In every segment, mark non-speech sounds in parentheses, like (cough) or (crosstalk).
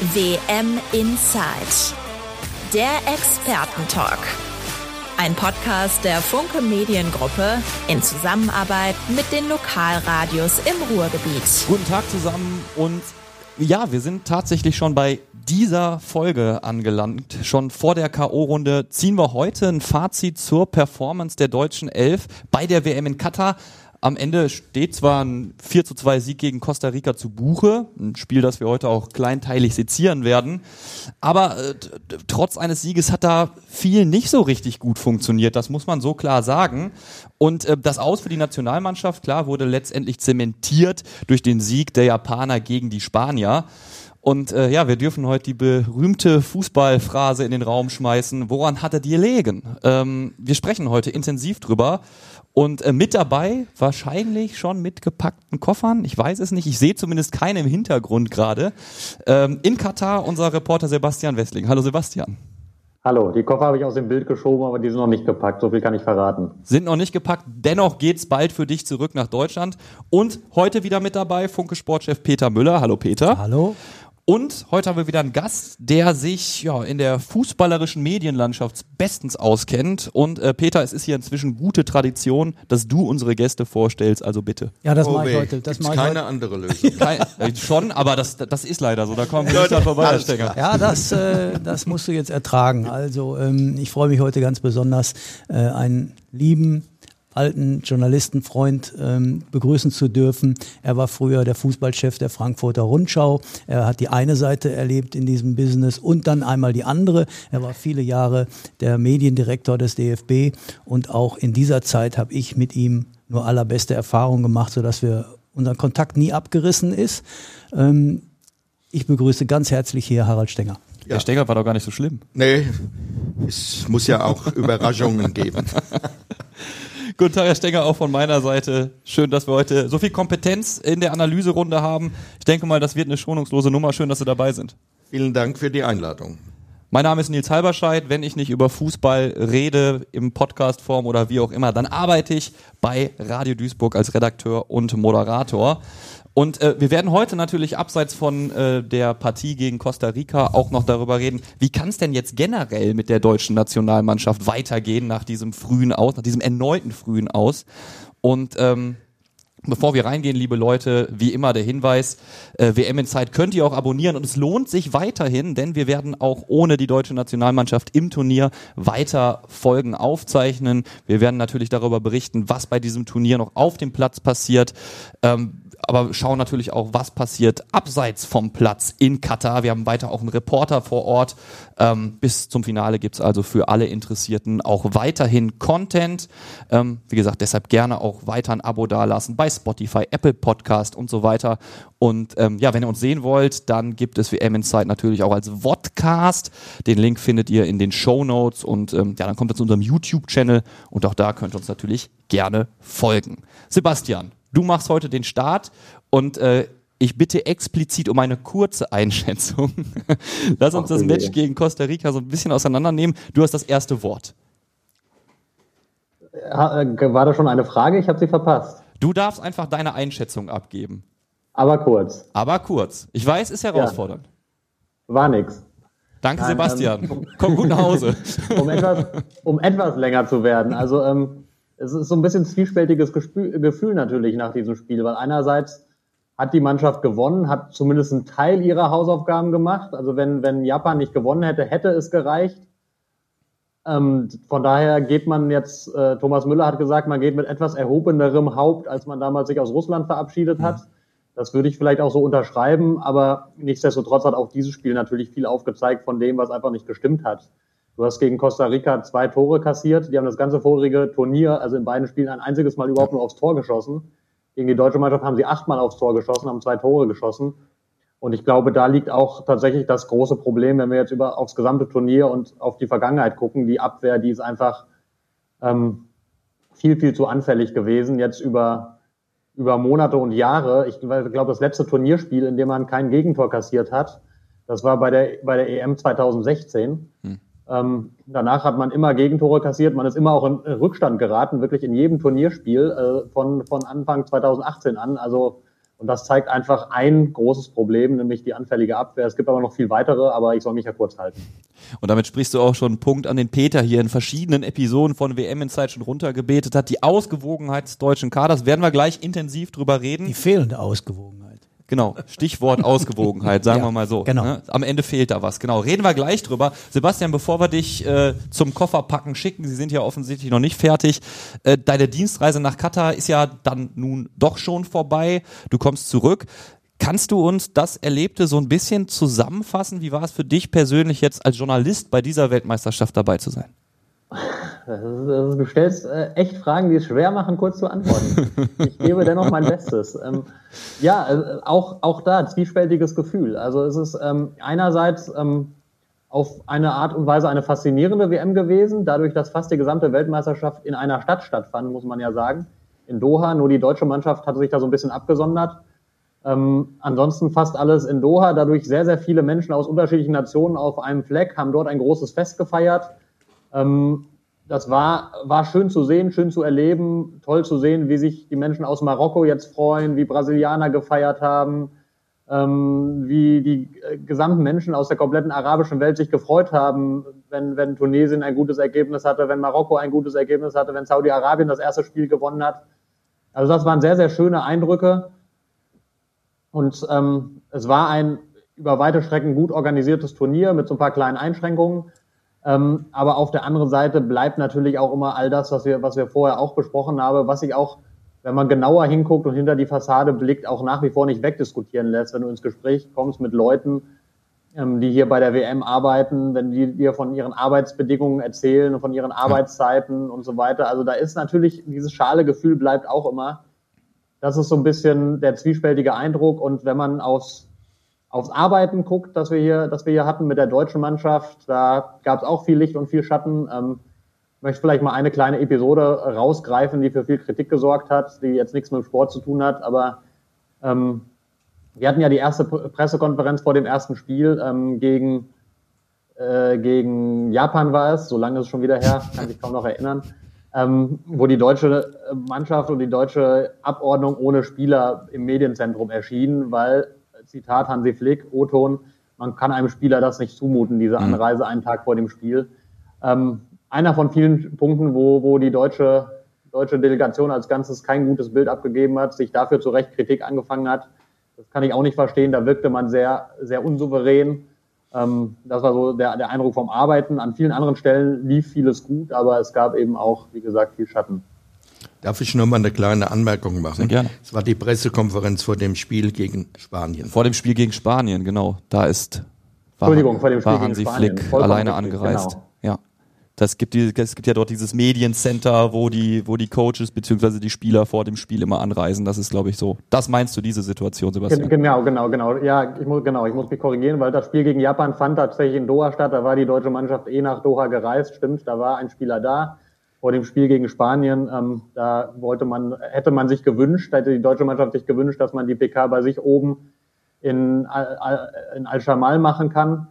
WM Inside. Der Expertentalk. Ein Podcast der Funke Mediengruppe in Zusammenarbeit mit den Lokalradios im Ruhrgebiet. Guten Tag zusammen und ja, wir sind tatsächlich schon bei dieser Folge angelangt. Schon vor der K.O.-Runde ziehen wir heute ein Fazit zur Performance der deutschen Elf bei der WM in Katar. Am Ende steht zwar ein 4 zu 2 Sieg gegen Costa Rica zu Buche, ein Spiel, das wir heute auch kleinteilig sezieren werden, aber äh, trotz eines Sieges hat da viel nicht so richtig gut funktioniert, das muss man so klar sagen. Und äh, das Aus für die Nationalmannschaft, klar, wurde letztendlich zementiert durch den Sieg der Japaner gegen die Spanier. Und äh, ja, wir dürfen heute die berühmte Fußballphrase in den Raum schmeißen. Woran hat er dir gelegen? Ähm, wir sprechen heute intensiv drüber. Und äh, mit dabei, wahrscheinlich schon mit gepackten Koffern, ich weiß es nicht, ich sehe zumindest keine im Hintergrund gerade. Ähm, in Katar unser Reporter Sebastian Westling. Hallo Sebastian. Hallo, die Koffer habe ich aus dem Bild geschoben, aber die sind noch nicht gepackt, so viel kann ich verraten. Sind noch nicht gepackt, dennoch geht's bald für dich zurück nach Deutschland. Und heute wieder mit dabei Funke Sportchef Peter Müller. Hallo Peter. Hallo. Und heute haben wir wieder einen Gast, der sich ja in der fußballerischen Medienlandschaft bestens auskennt. Und äh, Peter, es ist hier inzwischen gute Tradition, dass du unsere Gäste vorstellst. Also bitte. Ja, das oh mache ich heute. Das mache keine heute. andere (laughs) Lösung. Kein, äh, schon, aber das, das ist leider so. Da kommen wir nicht dran vorbei, Herr Stenger. Ja, das, äh, das musst du jetzt ertragen. Also ähm, ich freue mich heute ganz besonders, äh, einen lieben alten Journalistenfreund ähm, begrüßen zu dürfen. Er war früher der Fußballchef der Frankfurter Rundschau. Er hat die eine Seite erlebt in diesem Business und dann einmal die andere. Er war viele Jahre der Mediendirektor des DFB und auch in dieser Zeit habe ich mit ihm nur allerbeste Erfahrungen gemacht, sodass wir unser Kontakt nie abgerissen ist. Ähm, ich begrüße ganz herzlich hier Harald Stenger. Ja. Der Stenger war doch gar nicht so schlimm. Nee, es muss ja auch (laughs) Überraschungen geben. (laughs) Guten Tag, Herr Stenger, auch von meiner Seite. Schön, dass wir heute so viel Kompetenz in der Analyserunde haben. Ich denke mal, das wird eine schonungslose Nummer. Schön, dass Sie dabei sind. Vielen Dank für die Einladung. Mein Name ist Nils Halberscheid. Wenn ich nicht über Fußball rede, im Podcastform oder wie auch immer, dann arbeite ich bei Radio Duisburg als Redakteur und Moderator. Und äh, wir werden heute natürlich abseits von äh, der Partie gegen Costa Rica auch noch darüber reden, wie kann es denn jetzt generell mit der deutschen Nationalmannschaft weitergehen nach diesem frühen Aus, nach diesem erneuten frühen Aus. Und ähm, Bevor wir reingehen, liebe Leute, wie immer der Hinweis, äh, WM in Zeit könnt ihr auch abonnieren und es lohnt sich weiterhin, denn wir werden auch ohne die deutsche Nationalmannschaft im Turnier weiter Folgen aufzeichnen. Wir werden natürlich darüber berichten, was bei diesem Turnier noch auf dem Platz passiert. Ähm, aber schauen natürlich auch, was passiert abseits vom Platz in Katar. Wir haben weiter auch einen Reporter vor Ort. Ähm, bis zum Finale gibt's also für alle Interessierten auch weiterhin Content. Ähm, wie gesagt, deshalb gerne auch weiter ein Abo dalassen bei Spotify, Apple Podcast und so weiter. Und ähm, ja, wenn ihr uns sehen wollt, dann gibt es WM Insight natürlich auch als Vodcast. Den Link findet ihr in den Show Notes und ähm, ja, dann kommt ihr zu unserem YouTube-Channel und auch da könnt ihr uns natürlich gerne folgen. Sebastian, Du machst heute den Start und äh, ich bitte explizit um eine kurze Einschätzung. (laughs) Lass uns das Match gegen Costa Rica so ein bisschen auseinandernehmen. Du hast das erste Wort. Äh, war da schon eine Frage? Ich habe sie verpasst. Du darfst einfach deine Einschätzung abgeben. Aber kurz. Aber kurz. Ich weiß, ist herausfordernd. Ja. War nix. Danke, Nein, Sebastian. Ähm, Komm gut nach Hause. (laughs) um, etwas, um etwas länger zu werden. Also ähm, es ist so ein bisschen zwiespältiges Gefühl natürlich nach diesem Spiel, weil einerseits hat die Mannschaft gewonnen, hat zumindest einen Teil ihrer Hausaufgaben gemacht. Also wenn, wenn Japan nicht gewonnen hätte, hätte es gereicht. Ähm, von daher geht man jetzt, äh, Thomas Müller hat gesagt, man geht mit etwas erhobenerem Haupt, als man damals sich aus Russland verabschiedet hat. Mhm. Das würde ich vielleicht auch so unterschreiben, aber nichtsdestotrotz hat auch dieses Spiel natürlich viel aufgezeigt von dem, was einfach nicht gestimmt hat. Du hast gegen Costa Rica zwei Tore kassiert. Die haben das ganze vorige Turnier, also in beiden Spielen, ein einziges Mal überhaupt nur aufs Tor geschossen. Gegen die deutsche Mannschaft haben sie achtmal aufs Tor geschossen, haben zwei Tore geschossen. Und ich glaube, da liegt auch tatsächlich das große Problem, wenn wir jetzt über aufs gesamte Turnier und auf die Vergangenheit gucken. Die Abwehr, die ist einfach ähm, viel, viel zu anfällig gewesen. Jetzt über, über Monate und Jahre. Ich glaube, das letzte Turnierspiel, in dem man kein Gegentor kassiert hat, das war bei der, bei der EM 2016. Hm. Ähm, danach hat man immer Gegentore kassiert, man ist immer auch in Rückstand geraten, wirklich in jedem Turnierspiel äh, von, von Anfang 2018 an. Also Und das zeigt einfach ein großes Problem, nämlich die anfällige Abwehr. Es gibt aber noch viel weitere, aber ich soll mich ja kurz halten. Und damit sprichst du auch schon einen Punkt an den Peter hier in verschiedenen Episoden von WM in Zeit schon runtergebetet hat. Die Ausgewogenheit des deutschen Kaders werden wir gleich intensiv drüber reden. Die fehlende Ausgewogenheit. Genau, Stichwort (laughs) Ausgewogenheit, sagen Ja, wir mal so. genau. Ne? Am Ende fehlt da was. Genau, reden wir gleich drüber. Sebastian, bevor wir dich äh, zum Kofferpacken schicken, Sie sind ja offensichtlich noch nicht fertig. Äh, deine Dienstreise nach Katar ist ja dann nun doch schon vorbei. Du kommst zurück. Kannst du uns das Erlebte so ein bisschen zusammenfassen? Wie war es für dich persönlich jetzt als Journalist bei dieser Weltmeisterschaft dabei zu sein? Das ist, das ist, du stellst äh, echt Fragen, die es schwer machen, kurz zu antworten. ich gebe dennoch mein Bestes. Ähm, ja, äh, auch, auch da zwiespältiges Gefühl. Also es ist ähm, einerseits ähm, auf eine Art und Weise eine faszinierende WM gewesen, dadurch, dass fast die gesamte Weltmeisterschaft in einer Stadt stattfand, muss man ja sagen, in Doha. Nur die deutsche Mannschaft hatte sich da so ein bisschen abgesondert. Ähm, ansonsten fast alles in Doha, dadurch sehr, sehr viele Menschen aus unterschiedlichen Nationen auf einem Fleck, haben dort ein großes Fest gefeiert. Ähm, das war, war schön zu sehen, schön zu erleben, toll zu sehen, wie sich die Menschen aus Marokko jetzt freuen, wie Brasilianer gefeiert haben, ähm, wie die äh, gesamten Menschen aus der kompletten arabischen Welt sich gefreut haben, wenn, wenn Tunesien ein gutes Ergebnis hatte, wenn Marokko ein gutes Ergebnis hatte, wenn Saudi-Arabien das erste Spiel gewonnen hat. Also das waren sehr, sehr schöne Eindrücke. Und ähm, es war ein über weite Strecken gut organisiertes Turnier mit so ein paar kleinen Einschränkungen. Ähm, aber auf der anderen Seite bleibt natürlich auch immer all das, was wir, was wir vorher auch besprochen haben, was sich auch, wenn man genauer hinguckt und hinter die Fassade blickt, auch nach wie vor nicht wegdiskutieren lässt, wenn du ins Gespräch kommst mit Leuten, ähm, die hier bei der WM arbeiten, wenn die dir von ihren Arbeitsbedingungen erzählen und von ihren Arbeitszeiten und so weiter. Also da ist natürlich, dieses schale Gefühl bleibt auch immer. Das ist so ein bisschen der zwiespältige Eindruck. Und wenn man aufs aufs Arbeiten guckt, das wir hier, das wir hier hatten mit der deutschen Mannschaft, da gab es auch viel Licht und viel Schatten. Ähm, möchte vielleicht mal eine kleine Episode rausgreifen, die für viel Kritik gesorgt hat, die jetzt nichts mit dem Sport zu tun hat, aber ähm, wir hatten ja die erste Pressekonferenz vor dem ersten Spiel ähm, gegen, äh, gegen Japan war es, so lange ist es schon wieder her, kann sich kaum noch erinnern, ähm, wo die deutsche Mannschaft und die deutsche Abordnung ohne Spieler im Medienzentrum erschien, weil Zitat Hansi Flick, O-Ton, man kann einem Spieler das nicht zumuten, diese Anreise einen Tag vor dem Spiel. Ähm, einer von vielen Punkten, wo, wo die deutsche, deutsche Delegation als Ganzes kein gutes Bild abgegeben hat, sich dafür zu Recht Kritik angefangen hat. Das kann ich auch nicht verstehen. Da wirkte man sehr, sehr unsouverän. Ähm, das war so der, der Eindruck vom Arbeiten. An vielen anderen Stellen lief vieles gut, aber es gab eben auch, wie gesagt, viel Schatten. Darf ich noch mal eine kleine Anmerkung machen? Sehr gerne. Es war die Pressekonferenz vor dem Spiel gegen Spanien. Vor dem Spiel gegen Spanien, genau. Da ist war, Entschuldigung, vor dem Spiel war gegen Hansi Spanien. Flick Vollkommen alleine richtig, angereist. genau. Ja. Das gibt, die, es gibt ja dort dieses Mediencenter, wo die, wo die Coaches bzw. die Spieler vor dem Spiel immer anreisen. Das ist, glaube ich, so. Das meinst du, diese Situation, Sebastian? Genau, genau, genau. Ja, ich muss, genau, ich muss mich korrigieren, weil das Spiel gegen Japan fand tatsächlich in Doha statt. Da war die deutsche Mannschaft eh nach Doha gereist. Stimmt, da war ein Spieler da. Vor dem Spiel gegen Spanien, ähm, da wollte man, hätte man sich gewünscht, hätte die deutsche Mannschaft sich gewünscht, dass man die PK bei sich oben in, in Al-Shamal machen kann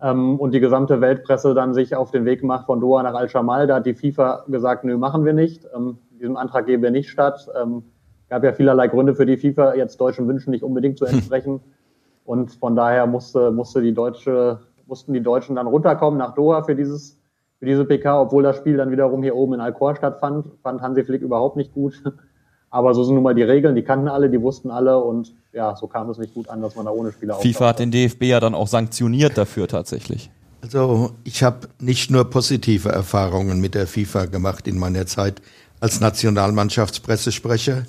ähm, und die gesamte Weltpresse dann sich auf den Weg macht von Doha nach Al-Shamal. Da hat die FIFA gesagt, nö, machen wir nicht. Ähm, diesem Antrag geben wir nicht statt. Ähm, gab ja vielerlei Gründe für die FIFA, jetzt deutschen Wünschen nicht unbedingt zu entsprechen. Und von daher musste, musste die deutsche, mussten die Deutschen dann runterkommen nach Doha für dieses, für diese PK, obwohl das Spiel dann wiederum hier oben in Alcor stattfand. Fand Hansi Flick überhaupt nicht gut. (laughs) Aber so sind nun mal die Regeln, die kannten alle, die wussten alle und ja, so kam es nicht gut an, dass man da ohne Spieler FIFA hat den DFB ja dann auch sanktioniert dafür tatsächlich. Also ich habe nicht nur positive Erfahrungen mit der FIFA gemacht in meiner Zeit als Nationalmannschaftspressesprecher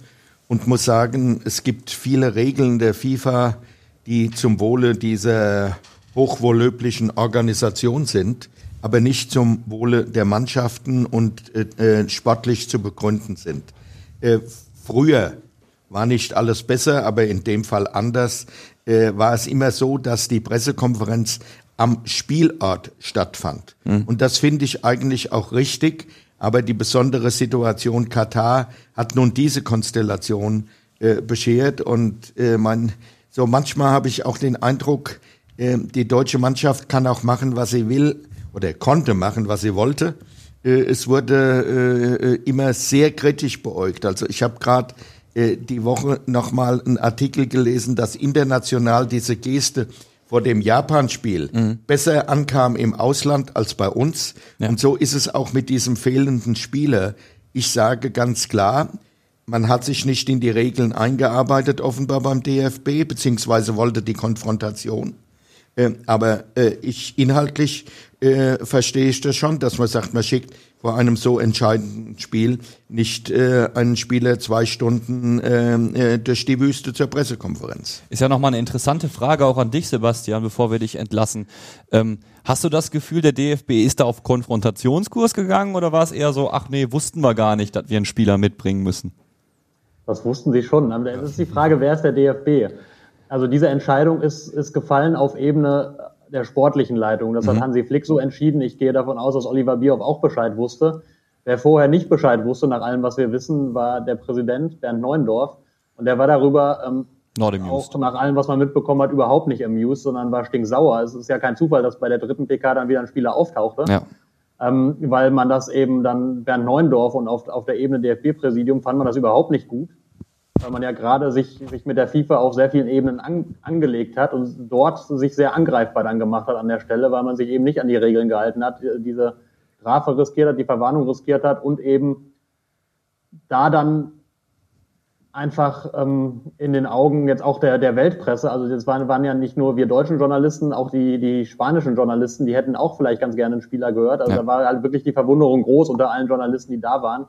und muss sagen, es gibt viele Regeln der FIFA, die zum Wohle dieser hochwohlöblichen Organisation sind, aber nicht zum Wohle der Mannschaften und äh, äh, sportlich zu begründen sind. Äh, früher war nicht alles besser, aber in dem Fall anders, äh, war es immer so, dass die Pressekonferenz am Spielort stattfand. Und das finde ich eigentlich auch richtig. Aber die besondere Situation Katar hat nun diese Konstellation äh, beschert. Und äh, man, so manchmal habe ich auch den Eindruck, äh, die deutsche Mannschaft kann auch machen, was sie will oder konnte machen, was sie wollte. Äh, es wurde äh, äh, immer sehr kritisch beäugt. Also ich habe gerade die Woche nochmal einen Artikel gelesen, dass international diese Geste vor dem Japan-Spiel mhm. besser ankam im Ausland als bei uns. Ja. Und so ist es auch mit diesem fehlenden Spieler. Ich sage ganz klar, man hat sich nicht in die Regeln eingearbeitet, offenbar beim DFB, beziehungsweise wollte die Konfrontation. Äh, aber äh, ich inhaltlich äh, verstehe ich das schon, dass man sagt, man schickt vor einem so entscheidenden Spiel nicht äh, einen Spieler zwei Stunden äh, äh, durch die Wüste zur Pressekonferenz. Ist ja nochmal eine interessante Frage auch an dich, Sebastian, bevor wir dich entlassen. Ähm, hast du das Gefühl, der DFB ist da auf Konfrontationskurs gegangen oder war es eher so, ach nee, wussten wir gar nicht, dass wir einen Spieler mitbringen müssen? Das wussten sie schon. Das ist die Frage, wer ist der DFB? Also diese Entscheidung ist, ist gefallen auf Ebene der sportlichen Leitung. Das mhm. hat Hansi Flick so entschieden. Ich gehe davon aus, dass Oliver Bierhoff auch Bescheid wusste. Wer vorher nicht Bescheid wusste, nach allem, was wir wissen, war der Präsident Bernd Neuendorf. Und der war darüber ähm, auch nach allem, was man mitbekommen hat, überhaupt nicht amused, sondern war stinksauer. Es ist ja kein Zufall, dass bei der dritten PK dann wieder ein Spieler auftauchte. Ja. Ähm, weil man das eben dann Bernd Neuendorf und auf, auf der Ebene DFB-Präsidium fand man das überhaupt nicht gut weil man ja gerade sich, sich mit der FIFA auf sehr vielen Ebenen an, angelegt hat und dort sich sehr angreifbar dann gemacht hat an der Stelle, weil man sich eben nicht an die Regeln gehalten hat, diese Strafe riskiert hat, die Verwarnung riskiert hat und eben da dann einfach ähm, in den Augen jetzt auch der, der Weltpresse, also jetzt waren, waren ja nicht nur wir deutschen Journalisten, auch die, die spanischen Journalisten, die hätten auch vielleicht ganz gerne einen Spieler gehört. Also ja. da war halt wirklich die Verwunderung groß unter allen Journalisten, die da waren,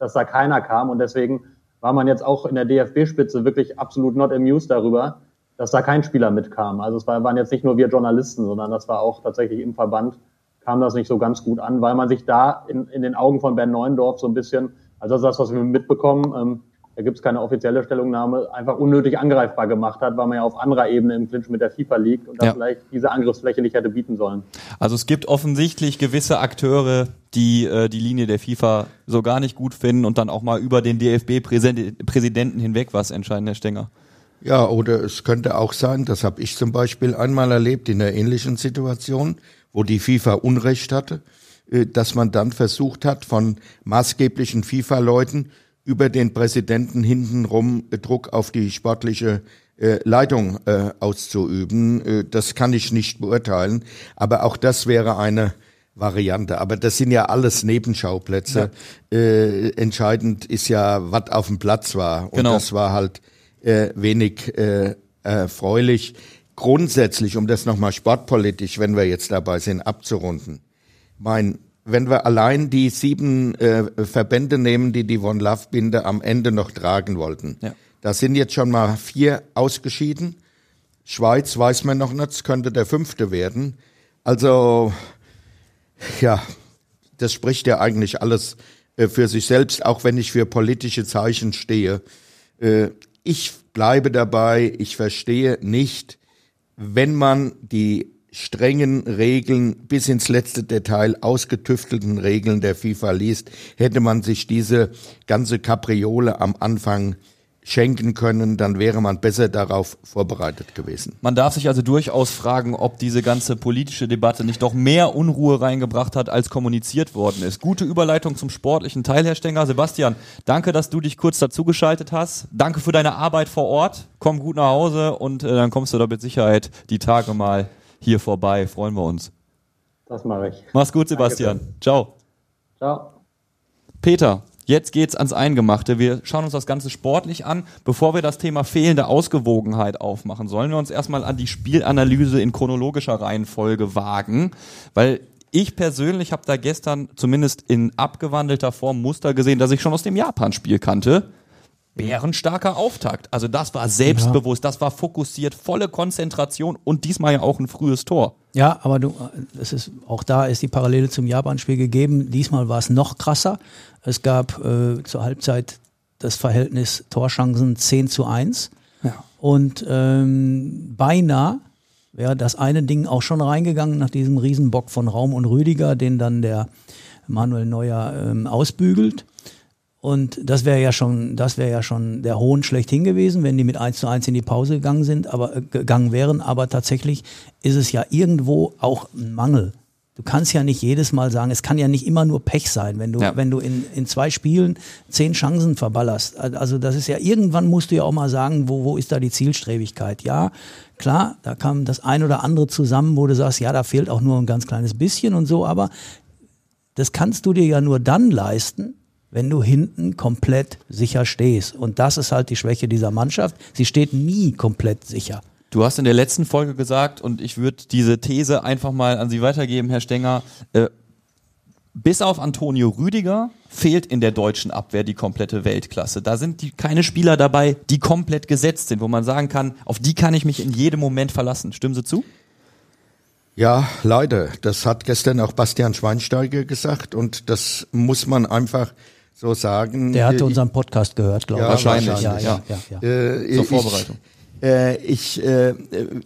dass da keiner kam und deswegen war man jetzt auch in der DFB-Spitze wirklich absolut not amused darüber, dass da kein Spieler mitkam. Also es waren jetzt nicht nur wir Journalisten, sondern das war auch tatsächlich im Verband, kam das nicht so ganz gut an, weil man sich da in, in den Augen von Bernd Neuendorf so ein bisschen, also das ist das, was wir mitbekommen, ähm, da gibt es keine offizielle Stellungnahme, einfach unnötig angreifbar gemacht hat, weil man ja auf anderer Ebene im Clinch mit der FIFA liegt und da ja. vielleicht diese Angriffsfläche nicht hätte bieten sollen. Also es gibt offensichtlich gewisse Akteure, die äh, die Linie der FIFA so gar nicht gut finden und dann auch mal über den DFB-Präsidenten hinweg was entscheiden, Herr Stenger. Ja, oder es könnte auch sein, das habe ich zum Beispiel einmal erlebt in einer ähnlichen Situation, wo die FIFA Unrecht hatte, äh, dass man dann versucht hat, von maßgeblichen FIFA-Leuten über den Präsidenten hintenrum Druck auf die sportliche äh, Leitung äh, auszuüben. Äh, das kann ich nicht beurteilen, aber auch das wäre eine Variante. Aber das sind ja alles Nebenschauplätze. Ja. Äh, entscheidend ist ja, was auf dem Platz war. Und genau. das war halt äh, wenig äh, erfreulich. Grundsätzlich, um das nochmal sportpolitisch, wenn wir jetzt dabei sind, abzurunden. Mein wenn wir allein die sieben äh, Verbände nehmen, die die One Love Binde am Ende noch tragen wollten. Ja. Da sind jetzt schon mal vier ausgeschieden. Schweiz weiß man noch nicht, könnte der fünfte werden. Also, ja, das spricht ja eigentlich alles äh, für sich selbst, auch wenn ich für politische Zeichen stehe. Äh, ich bleibe dabei, ich verstehe nicht, wenn man die strengen Regeln bis ins letzte Detail ausgetüftelten Regeln der FIFA liest, hätte man sich diese ganze Kapriole am Anfang schenken können, dann wäre man besser darauf vorbereitet gewesen. Man darf sich also durchaus fragen, ob diese ganze politische Debatte nicht doch mehr Unruhe reingebracht hat, als kommuniziert worden ist. Gute Überleitung zum sportlichen Teil, Herr Stenger. Sebastian, danke, dass du dich kurz dazugeschaltet hast. Danke für deine Arbeit vor Ort. Komm gut nach Hause und äh, dann kommst du da mit Sicherheit die Tage mal hier vorbei. Freuen wir uns. Das mache ich. Mach's gut, Sebastian. Danke. Ciao. Ciao. Peter, jetzt geht's ans Eingemachte. Wir schauen uns das Ganze sportlich an. Bevor wir das Thema fehlende Ausgewogenheit aufmachen, sollen wir uns erstmal an die Spielanalyse in chronologischer Reihenfolge wagen, weil ich persönlich habe da gestern zumindest in abgewandelter Form Muster gesehen, das ich schon aus dem Japan-Spiel kannte bärenstarker Auftakt. Also das war selbstbewusst, ja. das war fokussiert, volle Konzentration und diesmal ja auch ein frühes Tor. Ja, aber du, es ist auch da ist die Parallele zum Japan-Spiel gegeben. Diesmal war es noch krasser. Es gab äh, zur Halbzeit das Verhältnis Torschancen 10 zu 1. Ja. Und ähm, beinahe wäre das eine Ding auch schon reingegangen nach diesem Riesenbock von Raum und Rüdiger, den dann der Manuel Neuer ähm, ausbügelt. Und das wäre ja schon, das wäre ja schon der Hohn schlechthin gewesen, wenn die mit 1 zu 1 in die Pause gegangen sind, aber äh, gegangen wären. Aber tatsächlich ist es ja irgendwo auch ein Mangel du kannst ja nicht jedes Mal sagen, es kann ja nicht immer nur Pech sein, wenn du, Ja. wenn du in, in zwei Spielen zehn Chancen verballerst. Also das ist ja, irgendwann musst du ja auch mal sagen, wo, wo ist da die Zielstrebigkeit? Ja, klar, da kam das ein oder andere zusammen, wo du sagst, ja, da fehlt auch nur ein ganz kleines bisschen und so, aber das kannst du dir ja nur dann leisten, wenn du hinten komplett sicher stehst. Und das ist halt die Schwäche dieser Mannschaft. Sie steht nie komplett sicher. Du hast in der letzten Folge gesagt, und ich würde diese These einfach mal an Sie weitergeben, Herr Stenger, äh, bis auf Antonio Rüdiger fehlt in der deutschen Abwehr die komplette Weltklasse. Da sind die, keine Spieler dabei, die komplett gesetzt sind, wo man sagen kann, auf die kann ich mich in jedem Moment verlassen. Stimmen Sie zu? Ja, leider. Das hat gestern auch Bastian Schweinsteiger gesagt und das muss man einfach so sagen. Der hatte Ich- unseren Podcast gehört, glaube Ja, ich. wahrscheinlich, Ja, ja, ja. ja, ja. Äh, Zur Vorbereitung. Ich, äh, ich äh,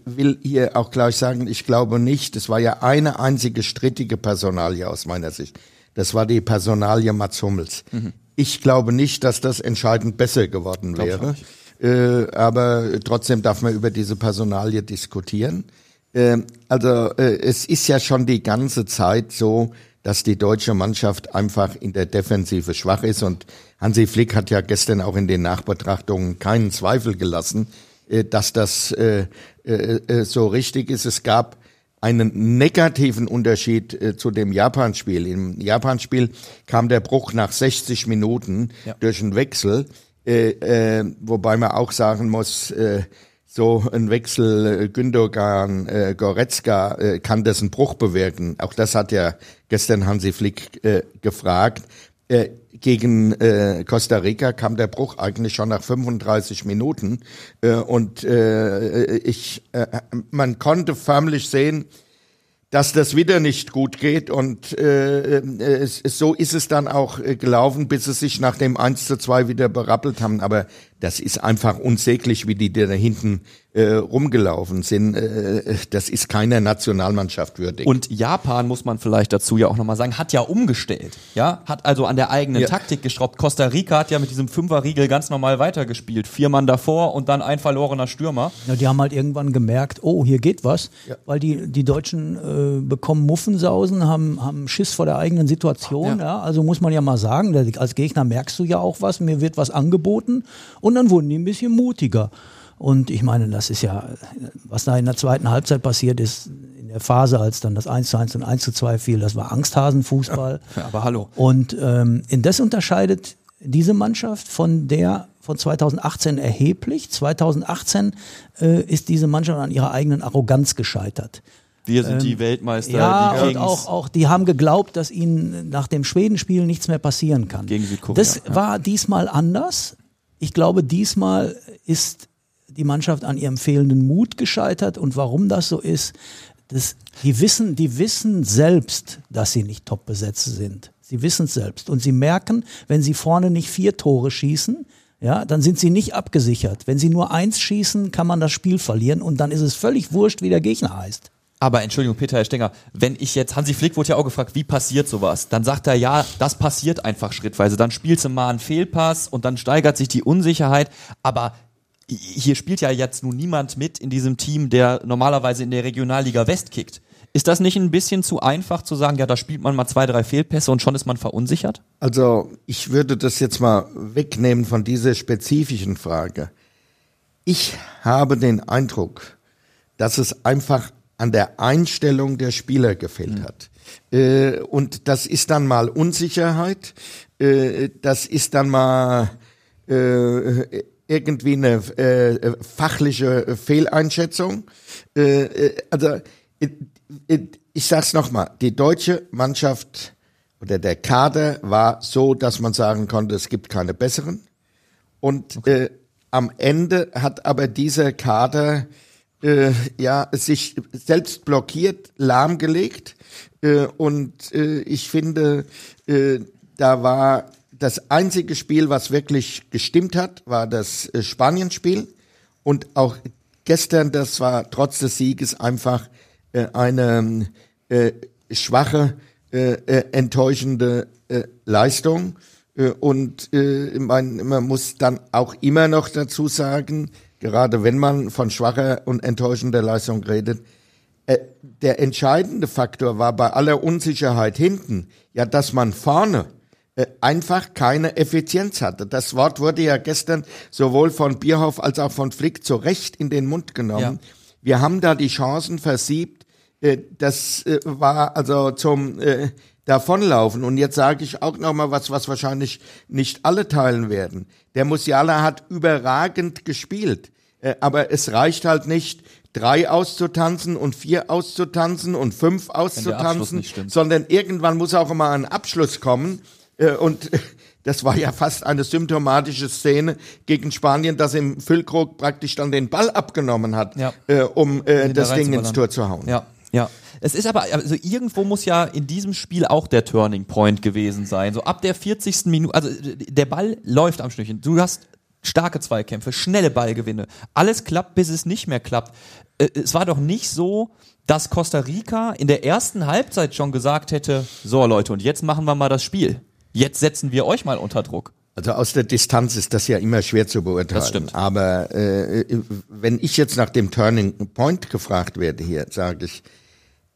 will hier auch gleich sagen, ich glaube nicht, es war ja eine einzige strittige Personalie aus meiner Sicht. Das war die Personalie Mats Hummels. Mhm. Ich glaube nicht, dass das entscheidend besser geworden wäre. Äh, aber trotzdem darf man über diese Personalie diskutieren. Ähm, also äh, es ist ja schon die ganze Zeit so, dass die deutsche Mannschaft einfach in der Defensive schwach ist und Hansi Flick hat ja gestern auch in den Nachbetrachtungen keinen Zweifel gelassen, äh, dass das äh, äh, so richtig ist. Es gab einen negativen Unterschied äh, zu dem Japan-Spiel. Im Japan-Spiel kam der Bruch nach 60 Minuten Ja. durch einen Wechsel, äh, äh, wobei man auch sagen muss, so ein Wechsel äh, Gündogan, äh, Goretzka äh, kann das einen Bruch bewirken. Auch das hat ja gestern Hansi Flick äh, gefragt. Äh, gegen äh, Costa Rica kam der Bruch eigentlich schon nach 35 Minuten äh, und äh, ich, äh, man konnte förmlich sehen, dass das wieder nicht gut geht und äh, äh, es, so ist es dann auch äh, gelaufen, bis sie sich nach dem 1 zu 2 wieder berappelt haben. Aber das ist einfach unsäglich, wie die da hinten äh, rumgelaufen sind. Äh, das ist keiner Nationalmannschaft würdig. Und Japan, muss man vielleicht dazu ja auch nochmal sagen, hat ja umgestellt. Ja, hat also an der eigenen Ja. Taktik geschraubt. Costa Rica hat ja mit diesem Fünferriegel ganz normal weitergespielt. Vier Mann davor und dann ein verlorener Stürmer. Ja, die haben halt irgendwann gemerkt, oh, hier geht was, Ja. weil die, die Deutschen äh, bekommen Muffensausen, haben, haben Schiss vor der eigenen Situation. Ja. Ja. Also muss man ja mal sagen, als Gegner merkst du ja auch was, mir wird was angeboten und dann wurden die ein bisschen mutiger. Und ich meine, das ist ja, was da in der zweiten Halbzeit passiert ist, in der Phase, als dann das 1 zu 1 und 1 zu 2 fiel, das war Angsthasenfußball. Ja, aber hallo. Und ähm, das unterscheidet diese Mannschaft von der von 2018 erheblich. 2018 äh, ist diese Mannschaft an ihrer eigenen Arroganz gescheitert. Wir sind die Weltmeister, Ähm, Ja, die und auch, auch die haben geglaubt, dass ihnen nach dem Schwedenspiel nichts mehr passieren kann. Gegen Südkorea, Das ja. war diesmal anders. Ich glaube, diesmal ist die Mannschaft an ihrem fehlenden Mut gescheitert. Und warum das so ist, das, die, wissen, die wissen selbst, dass sie nicht top besetzt sind. Sie wissen es selbst. Und sie merken, wenn sie vorne nicht vier Tore schießen, ja, dann sind sie nicht abgesichert. Wenn sie nur eins schießen, kann man das Spiel verlieren und dann ist es völlig wurscht, wie der Gegner heißt. Aber Entschuldigung, Peter Herr Stenger, wenn ich jetzt, Hansi Flick wurde ja auch gefragt, wie passiert sowas? Dann sagt er, ja, das passiert einfach schrittweise. Dann spielst du mal einen Fehlpass und dann steigert sich die Unsicherheit. Aber hier spielt ja jetzt nun niemand mit in diesem Team, der normalerweise in der Regionalliga West kickt. Ist das nicht ein bisschen zu einfach zu sagen, ja, da spielt man mal zwei, drei Fehlpässe und schon ist man verunsichert? Also ich würde das jetzt mal wegnehmen von dieser spezifischen Frage. Ich habe den Eindruck, dass es einfach an der Einstellung der Spieler gefehlt hat. Äh, und das ist dann mal Unsicherheit, äh, das ist dann mal äh, irgendwie eine äh, fachliche Fehleinschätzung. Äh, äh, also äh, äh, ich sag's nochmal, die deutsche Mannschaft oder der Kader war so, dass man sagen konnte, es gibt keine besseren. Und äh, am Ende hat aber dieser Kader äh, ja sich selbst blockiert, lahmgelegt. Äh, und äh, ich finde, äh, da war das einzige Spiel, was wirklich gestimmt hat, war das äh, Spanienspiel. Und auch gestern, das war trotz des Sieges einfach äh, eine äh, schwache, äh, äh, enttäuschende äh, Leistung. Und man, man muss dann auch immer noch dazu sagen, gerade wenn man von schwacher und enttäuschender Leistung redet, der entscheidende Faktor war bei aller Unsicherheit hinten, ja, dass man vorne einfach keine Effizienz hatte. Das Wort wurde ja gestern sowohl von Bierhoff als auch von Flick zu Recht in den Mund genommen. Ja. Wir haben da die Chancen versiebt. Äh, das äh, war also zum äh, davonlaufen. Und jetzt sage ich auch noch mal was, was wahrscheinlich nicht alle teilen werden. Der Musiala hat überragend gespielt, äh, aber es reicht halt nicht, drei auszutanzen und vier auszutanzen und fünf auszutanzen, sondern irgendwann muss auch immer ein Abschluss kommen. Äh, und (laughs) das war ja fast eine symptomatische Szene gegen Spanien, dass im Füllkrug praktisch dann den Ball abgenommen hat, ja. äh, um äh, das Ding ins Tor zu hauen. Ja, ja. Es ist aber, also irgendwo muss ja in diesem Spiel auch der Turning Point gewesen sein. So ab der 40. Minute, also der Ball läuft am Schnürchen. Du hast starke Zweikämpfe, schnelle Ballgewinne. Alles klappt, bis es nicht mehr klappt. Äh, es war doch nicht so, dass Costa Rica in der ersten Halbzeit schon gesagt hätte, so Leute, und jetzt machen wir mal das Spiel. Jetzt setzen wir euch mal unter Druck. Also aus der Distanz ist das ja immer schwer zu beurteilen. Das stimmt. Aber äh, wenn ich jetzt nach dem Turning Point gefragt werde hier, sage ich,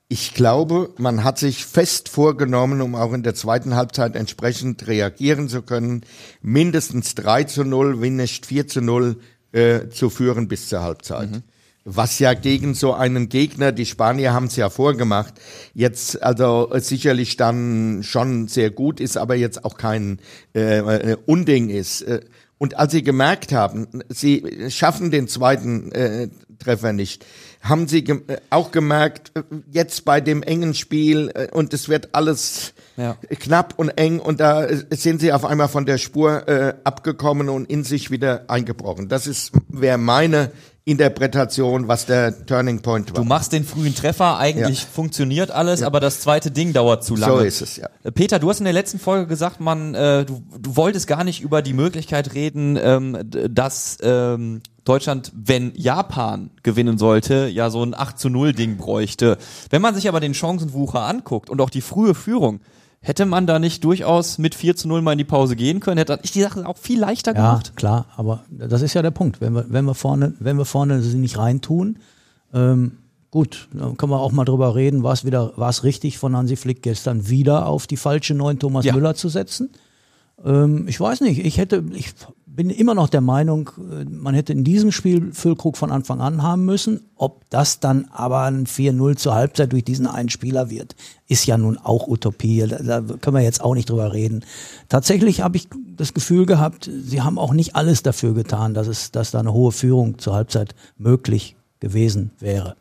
ich glaube, man hat sich fest vorgenommen, um auch in der zweiten Halbzeit entsprechend reagieren zu können, mindestens 3 zu 0, wenn nicht 4 zu 0 äh, zu führen bis zur Halbzeit. Mhm. Was ja gegen so einen Gegner, die Spanier haben es ja vorgemacht, jetzt also sicherlich dann schon sehr gut ist, aber jetzt auch kein äh, äh Unding ist. Äh, und als sie gemerkt haben, sie schaffen den zweiten äh, Treffer nicht, haben sie ge äh, auch gemerkt, äh, jetzt bei dem engen Spiel äh, und es wird alles ja. knapp und eng und da sind sie auf einmal von der Spur äh, abgekommen und in sich wieder eingebrochen. Das ist wäre meine Interpretation, was der Turning Point war. Du machst den frühen Treffer, eigentlich ja. funktioniert alles, ja. aber das zweite Ding dauert zu lange. So ist es, ja. Äh, Peter, du hast in der letzten Folge gesagt, man, äh, du, du wolltest gar nicht über die Möglichkeit reden, ähm, dass ähm, Deutschland, wenn Japan gewinnen sollte, ja so ein 8 zu 0 Ding bräuchte. Wenn man sich aber den Chancenwucher anguckt und auch die frühe Führung, Hätte man da nicht durchaus mit 4 zu 0 mal in die Pause gehen können? Hätte ich die Sache auch viel leichter gemacht? Ja, klar, aber das ist ja der Punkt. Wenn wir, wenn wir vorne, wenn wir vorne sie nicht reintun, ähm, gut, dann können wir auch mal drüber reden, war es wieder, war es richtig von Hansi Flick gestern wieder auf die falsche neuen Thomas ja. Müller zu setzen? Ähm, ich weiß nicht, ich hätte, ich bin immer noch der Meinung, äh, man hätte in diesem Spiel Füllkrug von Anfang an haben müssen. Ob das dann aber ein 4-0 zur Halbzeit durch diesen einen Spieler wird, ist ja nun auch Utopie. Da, da können wir jetzt auch nicht drüber reden. Tatsächlich habe ich das Gefühl gehabt, sie haben auch nicht alles dafür getan, dass es, dass da eine hohe Führung zur Halbzeit möglich gewesen wäre.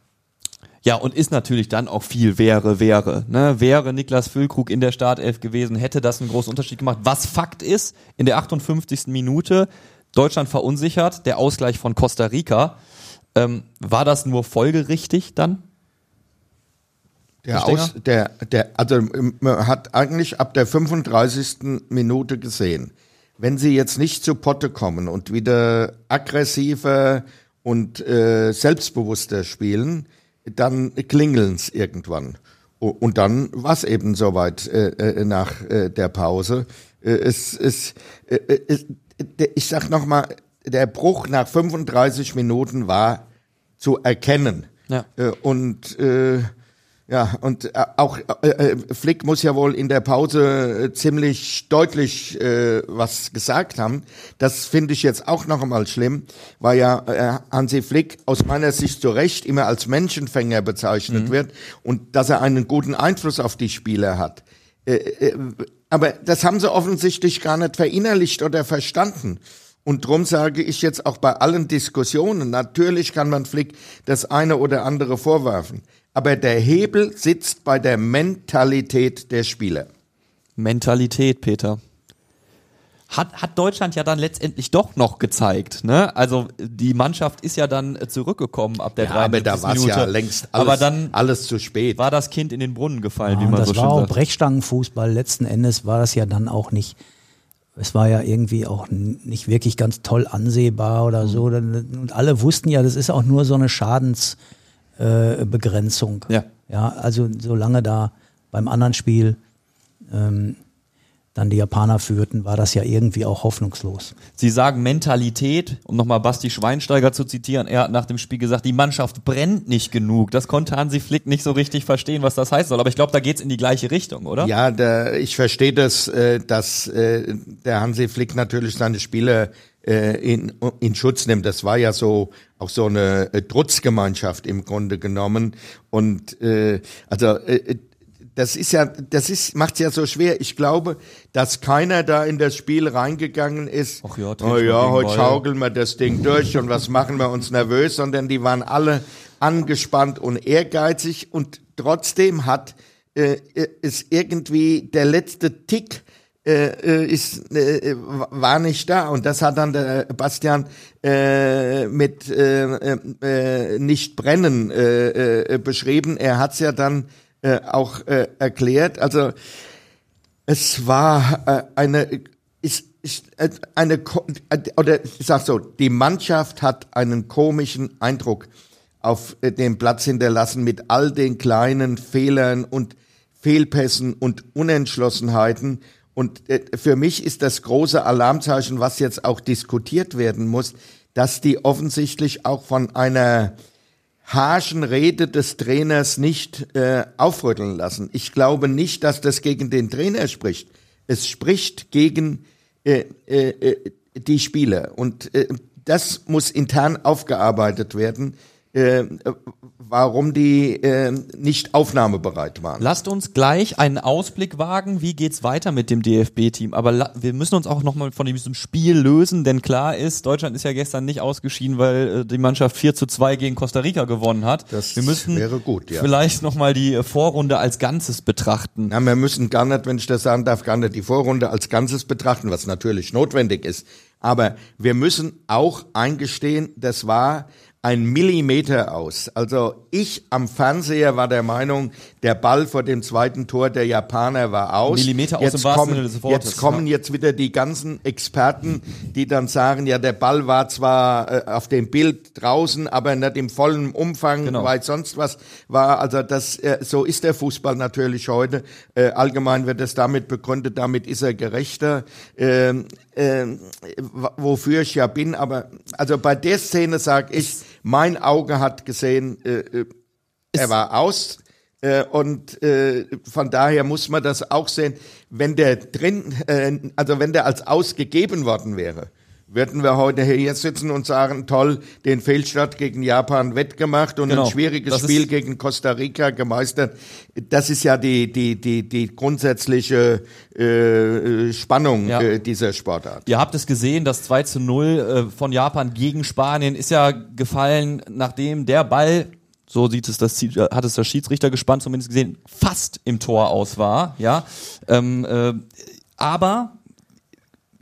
Ja, und ist natürlich dann auch viel wäre, wäre. Ne? Wäre Niklas Füllkrug in der Startelf gewesen, hätte das einen großen Unterschied gemacht. Was Fakt ist, in der 58. Minute Deutschland verunsichert, der Ausgleich von Costa Rica. Ähm, war das nur folgerichtig dann? Der, Aus, der, der, also man hat eigentlich ab der 35. Minute gesehen, wenn sie jetzt nicht zu Potte kommen und wieder aggressiver und äh, selbstbewusster spielen, dann klingeln's irgendwann. Und dann war es eben soweit äh, äh, nach äh, der Pause. Äh, es, es, äh, es, ich sag noch mal, der Bruch nach 35 Minuten war zu erkennen. Ja. Äh, und äh, ja, und äh, auch äh, äh, Flick muss ja wohl in der Pause äh, ziemlich deutlich äh, was gesagt haben. Das finde ich jetzt auch noch einmal schlimm, weil ja äh, Hansi Flick aus meiner Sicht zu Recht immer als Menschenfänger bezeichnet mhm. wird und dass er einen guten Einfluss auf die Spieler hat. Äh, äh, aber das haben sie offensichtlich gar nicht verinnerlicht oder verstanden. Und drum sage ich jetzt auch bei allen Diskussionen, natürlich kann man Flick das eine oder andere vorwerfen. Aber der Hebel sitzt bei der Mentalität der Spieler. Mentalität, Peter. Hat, hat Deutschland ja dann letztendlich doch noch gezeigt. Ne? Also die Mannschaft ist ja dann zurückgekommen ab der ja, 3. Aber da war es ja längst alles, aber dann alles zu spät. War das Kind in den Brunnen gefallen, ja, wie man das so schön war sagt. Auch Brechstangenfußball. Letzten Endes war das ja dann auch nicht es war ja irgendwie auch nicht wirklich ganz toll ansehbar oder so. Und alle wussten ja, das ist auch nur so eine Schadens, äh. Ja. ja. Also solange da beim anderen Spiel ähm, dann die Japaner führten, war das ja irgendwie auch hoffnungslos. Sie sagen Mentalität, um nochmal Basti Schweinsteiger zu zitieren, er hat nach dem Spiel gesagt, die Mannschaft brennt nicht genug. Das konnte Hansi Flick nicht so richtig verstehen, was das heißen soll. Aber ich glaube, da geht's in die gleiche Richtung, oder? Ja, der, ich verstehe das, äh, dass äh, der Hansi Flick natürlich seine Spieler äh, in, in Schutz nimmt. Das war ja so auch so eine äh, Trutzgemeinschaft im Grunde genommen. Und äh, also äh, das ist ja, das ist, macht's ja so schwer. Ich glaube, dass keiner da in das Spiel reingegangen ist. Ach ja, oh ja, heute schaukeln wir das Ding durch und was machen wir uns nervös, sondern die waren alle angespannt und ehrgeizig und trotzdem hat äh, ist irgendwie der letzte Tick äh, äh ist äh, war nicht da und das hat dann der Bastian äh, mit äh, äh, nicht brennen äh, äh, beschrieben. Er hat's ja dann äh, auch äh, erklärt. Also es war äh, eine ist, ist äh, eine äh, oder ich sag so, die Mannschaft hat einen komischen Eindruck auf dem Platz hinterlassen mit all den kleinen Fehlern und Fehlpässen und Unentschlossenheiten. Und für mich ist das große Alarmzeichen, was jetzt auch diskutiert werden muss, dass die offensichtlich auch von einer harschen Rede des Trainers nicht äh, aufrütteln lassen. Ich glaube nicht, dass das gegen den Trainer spricht. Es spricht gegen äh, äh, äh die Spieler. Und äh, das muss intern aufgearbeitet werden. Äh, warum die äh, nicht aufnahmebereit waren. Lasst uns gleich einen Ausblick wagen, wie geht's weiter mit dem DFB-Team. Aber wir müssen uns auch nochmal von diesem Spiel lösen, denn klar ist, Deutschland ist ja gestern nicht ausgeschieden, weil äh, die Mannschaft 4 zu 2 gegen Costa Rica gewonnen hat. Das wir müssen wäre gut, ja. vielleicht nochmal die Vorrunde als Ganzes betrachten. Na, wir müssen gar nicht, wenn ich das sagen darf, gar nicht die Vorrunde als Ganzes betrachten, was natürlich notwendig ist. Aber wir müssen auch eingestehen, das war ein Millimeter aus. Also ich am Fernseher war der Meinung, der Ball vor dem zweiten Tor der Japaner war aus. Millimeter aus jetzt im kommen, des Wortes. Jetzt kommen jetzt wieder die ganzen Experten, die dann sagen, ja, der Ball war zwar äh, auf dem Bild draußen, aber nicht im vollen Umfang, genau. weil sonst was war. Also das, äh, so ist der Fußball natürlich heute. Äh, allgemein wird es damit begründet, damit ist er gerechter. Ähm, äh, wofür ich ja bin, aber also bei der Szene sage ich, mein Auge hat gesehen, äh, äh er war aus. Äh, und äh, von daher muss man das auch sehen, wenn der drin, äh, also wenn der als ausgegeben worden wäre, würden wir heute hier sitzen und sagen, toll, den Fehlstart gegen Japan wettgemacht und genau. ein schwieriges Spiel gegen Costa Rica gemeistert. Das ist ja die, die, die, die grundsätzliche äh, Spannung ja. äh, dieser Sportart. Ihr habt es gesehen, das 2 zu 0 äh, von Japan gegen Spanien ist ja gefallen, nachdem der Ball so sieht es das hat es der Schiedsrichter gespannt zumindest gesehen fast im Tor aus war ja ähm, äh, aber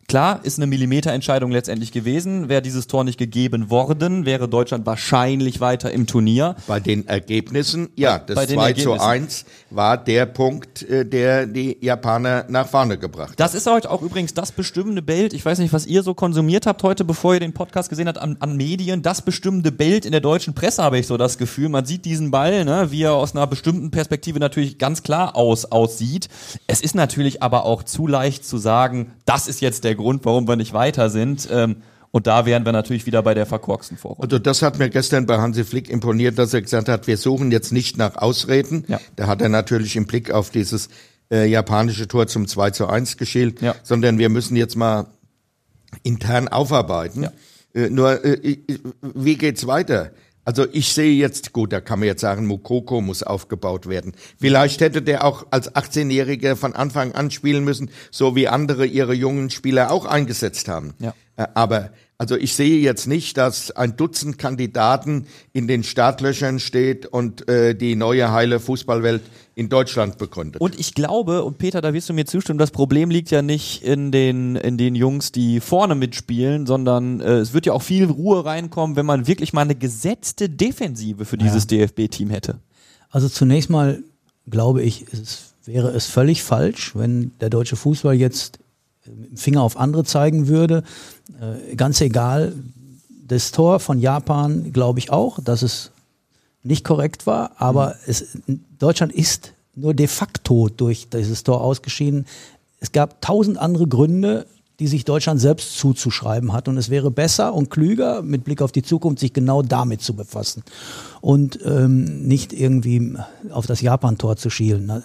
Klar, ist eine Millimeterentscheidung letztendlich gewesen. Wäre dieses Tor nicht gegeben worden, wäre Deutschland wahrscheinlich weiter im Turnier. Bei den Ergebnissen, ja, das Bei 2 zu 1 war der Punkt, äh, der die Japaner nach vorne gebracht hat. Das ist heute auch übrigens das bestimmende Bild. Ich weiß nicht, was ihr so konsumiert habt heute, bevor ihr den Podcast gesehen habt, an, an Medien. Das bestimmende Bild in der deutschen Presse habe ich so das Gefühl. Man sieht diesen Ball, ne, wie er aus einer bestimmten Perspektive natürlich ganz klar aus, aussieht. Es ist natürlich aber auch zu leicht zu sagen, das ist jetzt der Grund, warum wir nicht weiter sind. Ähm, und da wären wir natürlich wieder bei der verkorksten Vorrunde. Also das hat mir gestern bei Hansi Flick imponiert, dass er gesagt hat, wir suchen jetzt nicht nach Ausreden. Ja. Da hat er natürlich im Blick auf dieses äh, japanische Tor zum 2 zu 1 geschielt, ja. sondern wir müssen jetzt mal intern aufarbeiten. Ja. Äh, nur, äh, wie geht's weiter? Also ich sehe jetzt, gut, da kann man jetzt sagen, Mukoko muss aufgebaut werden. Vielleicht hätte der auch als 18-Jähriger von Anfang an spielen müssen, so wie andere ihre jungen Spieler auch eingesetzt haben. Ja. Äh, aber also ich sehe jetzt nicht, dass ein Dutzend Kandidaten in den Startlöchern steht und äh, die neue heile Fußballwelt in Deutschland begründet. Und ich glaube, und Peter, da wirst du mir zustimmen, das Problem liegt ja nicht in den, in den Jungs, die vorne mitspielen, sondern äh, es wird ja auch viel Ruhe reinkommen, wenn man wirklich mal eine gesetzte Defensive für dieses ja. DFB-Team hätte. Also zunächst mal glaube ich, es wäre es völlig falsch, wenn der deutsche Fußball jetzt mit dem Finger auf andere zeigen würde. Äh, ganz egal, das Tor von Japan glaube ich auch, dass es nicht korrekt war, aber mhm. es, Deutschland ist nur de facto durch dieses Tor ausgeschieden. es gab tausend andere Gründe, die sich Deutschland selbst zuzuschreiben hat. Und es wäre besser und klüger, mit Blick auf die Zukunft, sich genau damit zu befassen und ähm, nicht irgendwie auf das Japan-Tor zu schielen.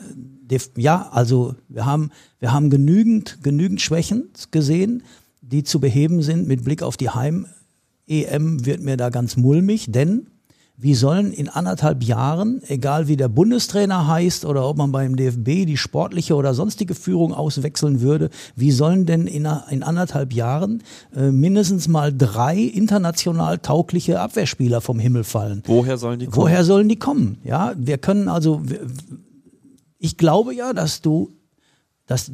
Ja, also wir haben, wir haben genügend, genügend Schwächen gesehen, die zu beheben sind. Mit Blick auf die Heim-EM wird mir da ganz mulmig, denn wie sollen in anderthalb Jahren, egal wie der Bundestrainer heißt oder ob man beim DFB die sportliche oder sonstige Führung auswechseln würde, wie sollen denn in, in anderthalb Jahren äh, mindestens mal drei international taugliche Abwehrspieler vom Himmel fallen? Woher sollen die kommen? Woher sollen die kommen? Ja, wir können also, ich glaube ja, dass du, dass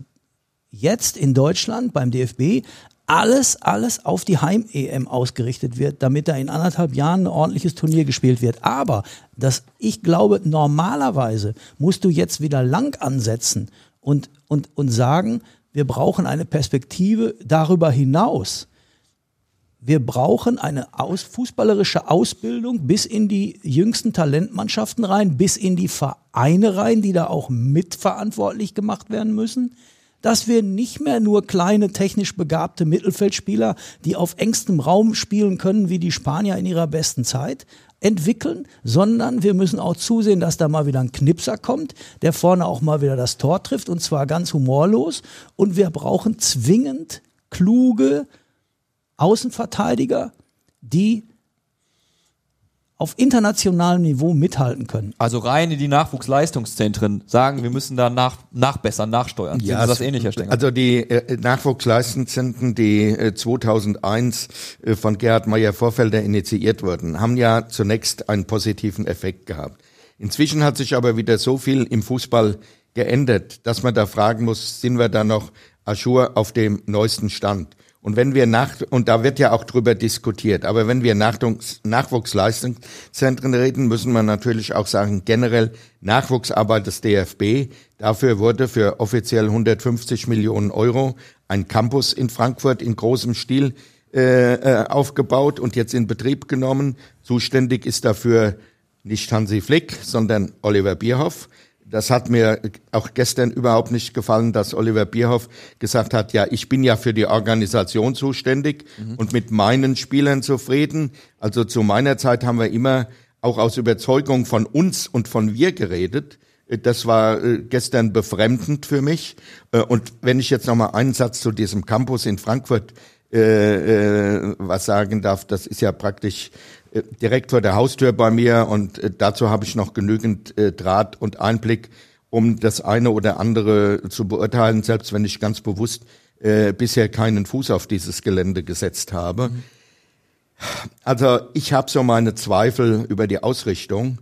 jetzt in Deutschland beim DFB alles, alles auf die Heim-EM ausgerichtet wird, damit da in anderthalb Jahren ein ordentliches Turnier gespielt wird. Aber das, ich glaube, normalerweise musst du jetzt wieder lang ansetzen und, und, und sagen, wir brauchen eine Perspektive darüber hinaus. Wir brauchen eine aus, fußballerische Ausbildung bis in die jüngsten Talentmannschaften rein, bis in die Vereine rein, die da auch mitverantwortlich gemacht werden müssen dass wir nicht mehr nur kleine technisch begabte Mittelfeldspieler, die auf engstem Raum spielen können, wie die Spanier in ihrer besten Zeit, entwickeln, sondern wir müssen auch zusehen, dass da mal wieder ein Knipser kommt, der vorne auch mal wieder das Tor trifft und zwar ganz humorlos. Und wir brauchen zwingend kluge Außenverteidiger, die auf internationalem Niveau mithalten können. Also rein in die Nachwuchsleistungszentren sagen, wir müssen da nach, nachbessern, nachsteuern. Ja, das ähnlich, Herr Stenger? Also die äh, Nachwuchsleistungszentren, die äh, 2001 äh, von Gerhard Meyer-Vorfelder initiiert wurden, haben ja zunächst einen positiven Effekt gehabt. Inzwischen hat sich aber wieder so viel im Fußball geändert, dass man da fragen muss, sind wir da noch Aschur auf dem neuesten Stand? Und wenn wir nach, und da wird ja auch drüber diskutiert, aber wenn wir Nachwuchs, Nachwuchsleistungszentren reden, müssen wir natürlich auch sagen, generell Nachwuchsarbeit des DFB. Dafür wurde für offiziell 150 Millionen Euro ein Campus in Frankfurt in großem Stil äh, äh, aufgebaut und jetzt in Betrieb genommen. Zuständig ist dafür nicht Hansi Flick, sondern Oliver Bierhoff. Das hat mir auch gestern überhaupt nicht gefallen, dass Oliver Bierhoff gesagt hat, ja, ich bin ja für die Organisation zuständig mhm. und mit meinen Spielern zufrieden. Also zu meiner Zeit haben wir immer auch aus Überzeugung von uns und von wir geredet. Das war äh, gestern befremdend für mich. Äh, und wenn ich jetzt noch mal einen Satz zu diesem Campus in Frankfurt äh, äh, was sagen darf, das ist ja praktisch direkt vor der Haustür bei mir und äh, dazu habe ich noch genügend äh, Draht und Einblick, um das eine oder andere zu beurteilen, selbst wenn ich ganz bewusst äh, bisher keinen Fuß auf dieses Gelände gesetzt habe. Mhm. Also ich habe so meine Zweifel über die Ausrichtung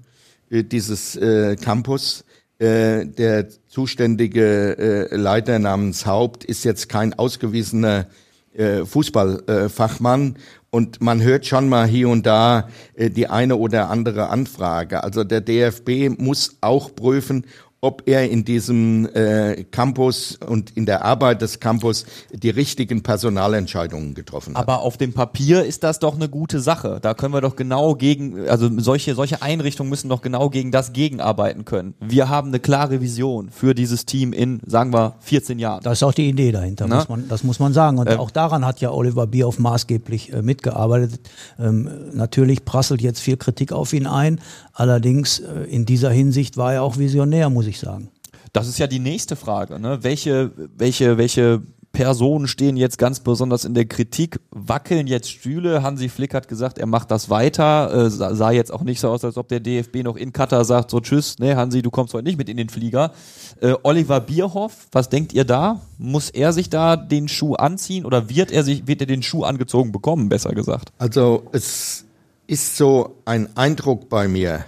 äh, dieses äh, Campus. Äh, der zuständige äh, Leiter namens Haupt ist jetzt kein ausgewiesener äh, Fußballfachmann und man hört schon mal hier und da äh, die eine oder andere Anfrage. Also der DFB muss auch prüfen, ob er in diesem äh, Campus und in der Arbeit des Campus die richtigen Personalentscheidungen getroffen hat. Aber auf dem Papier ist das doch eine gute Sache. Da können wir doch genau gegen, also solche, solche Einrichtungen müssen doch genau gegen das gegenarbeiten können. Wir haben eine klare Vision für dieses Team in, sagen wir, 14 Jahren. Das ist auch die Idee dahinter, muss man, das muss man sagen. Und ähm, auch daran hat ja Oliver Bierhoff maßgeblich äh, mitgearbeitet. Ähm, natürlich prasselt jetzt viel Kritik auf ihn ein. Allerdings äh, in dieser Hinsicht war er auch visionär, muss ich sagen. Das ist ja die nächste Frage. Ne? Welche, welche, welche Personen stehen jetzt ganz besonders in der Kritik? Wackeln jetzt Stühle? Hansi Flick hat gesagt, er macht das weiter. Äh, sah jetzt auch nicht so aus, als ob der DFB noch in Katar sagt, so tschüss, ne, Hansi, du kommst heute nicht mit in den Flieger. Äh, Oliver Bierhoff, was denkt ihr da? Muss er sich da den Schuh anziehen oder wird er sich, wird er den Schuh angezogen bekommen, besser gesagt? Also es ist so ein Eindruck bei mir,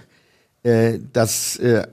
äh, dass äh,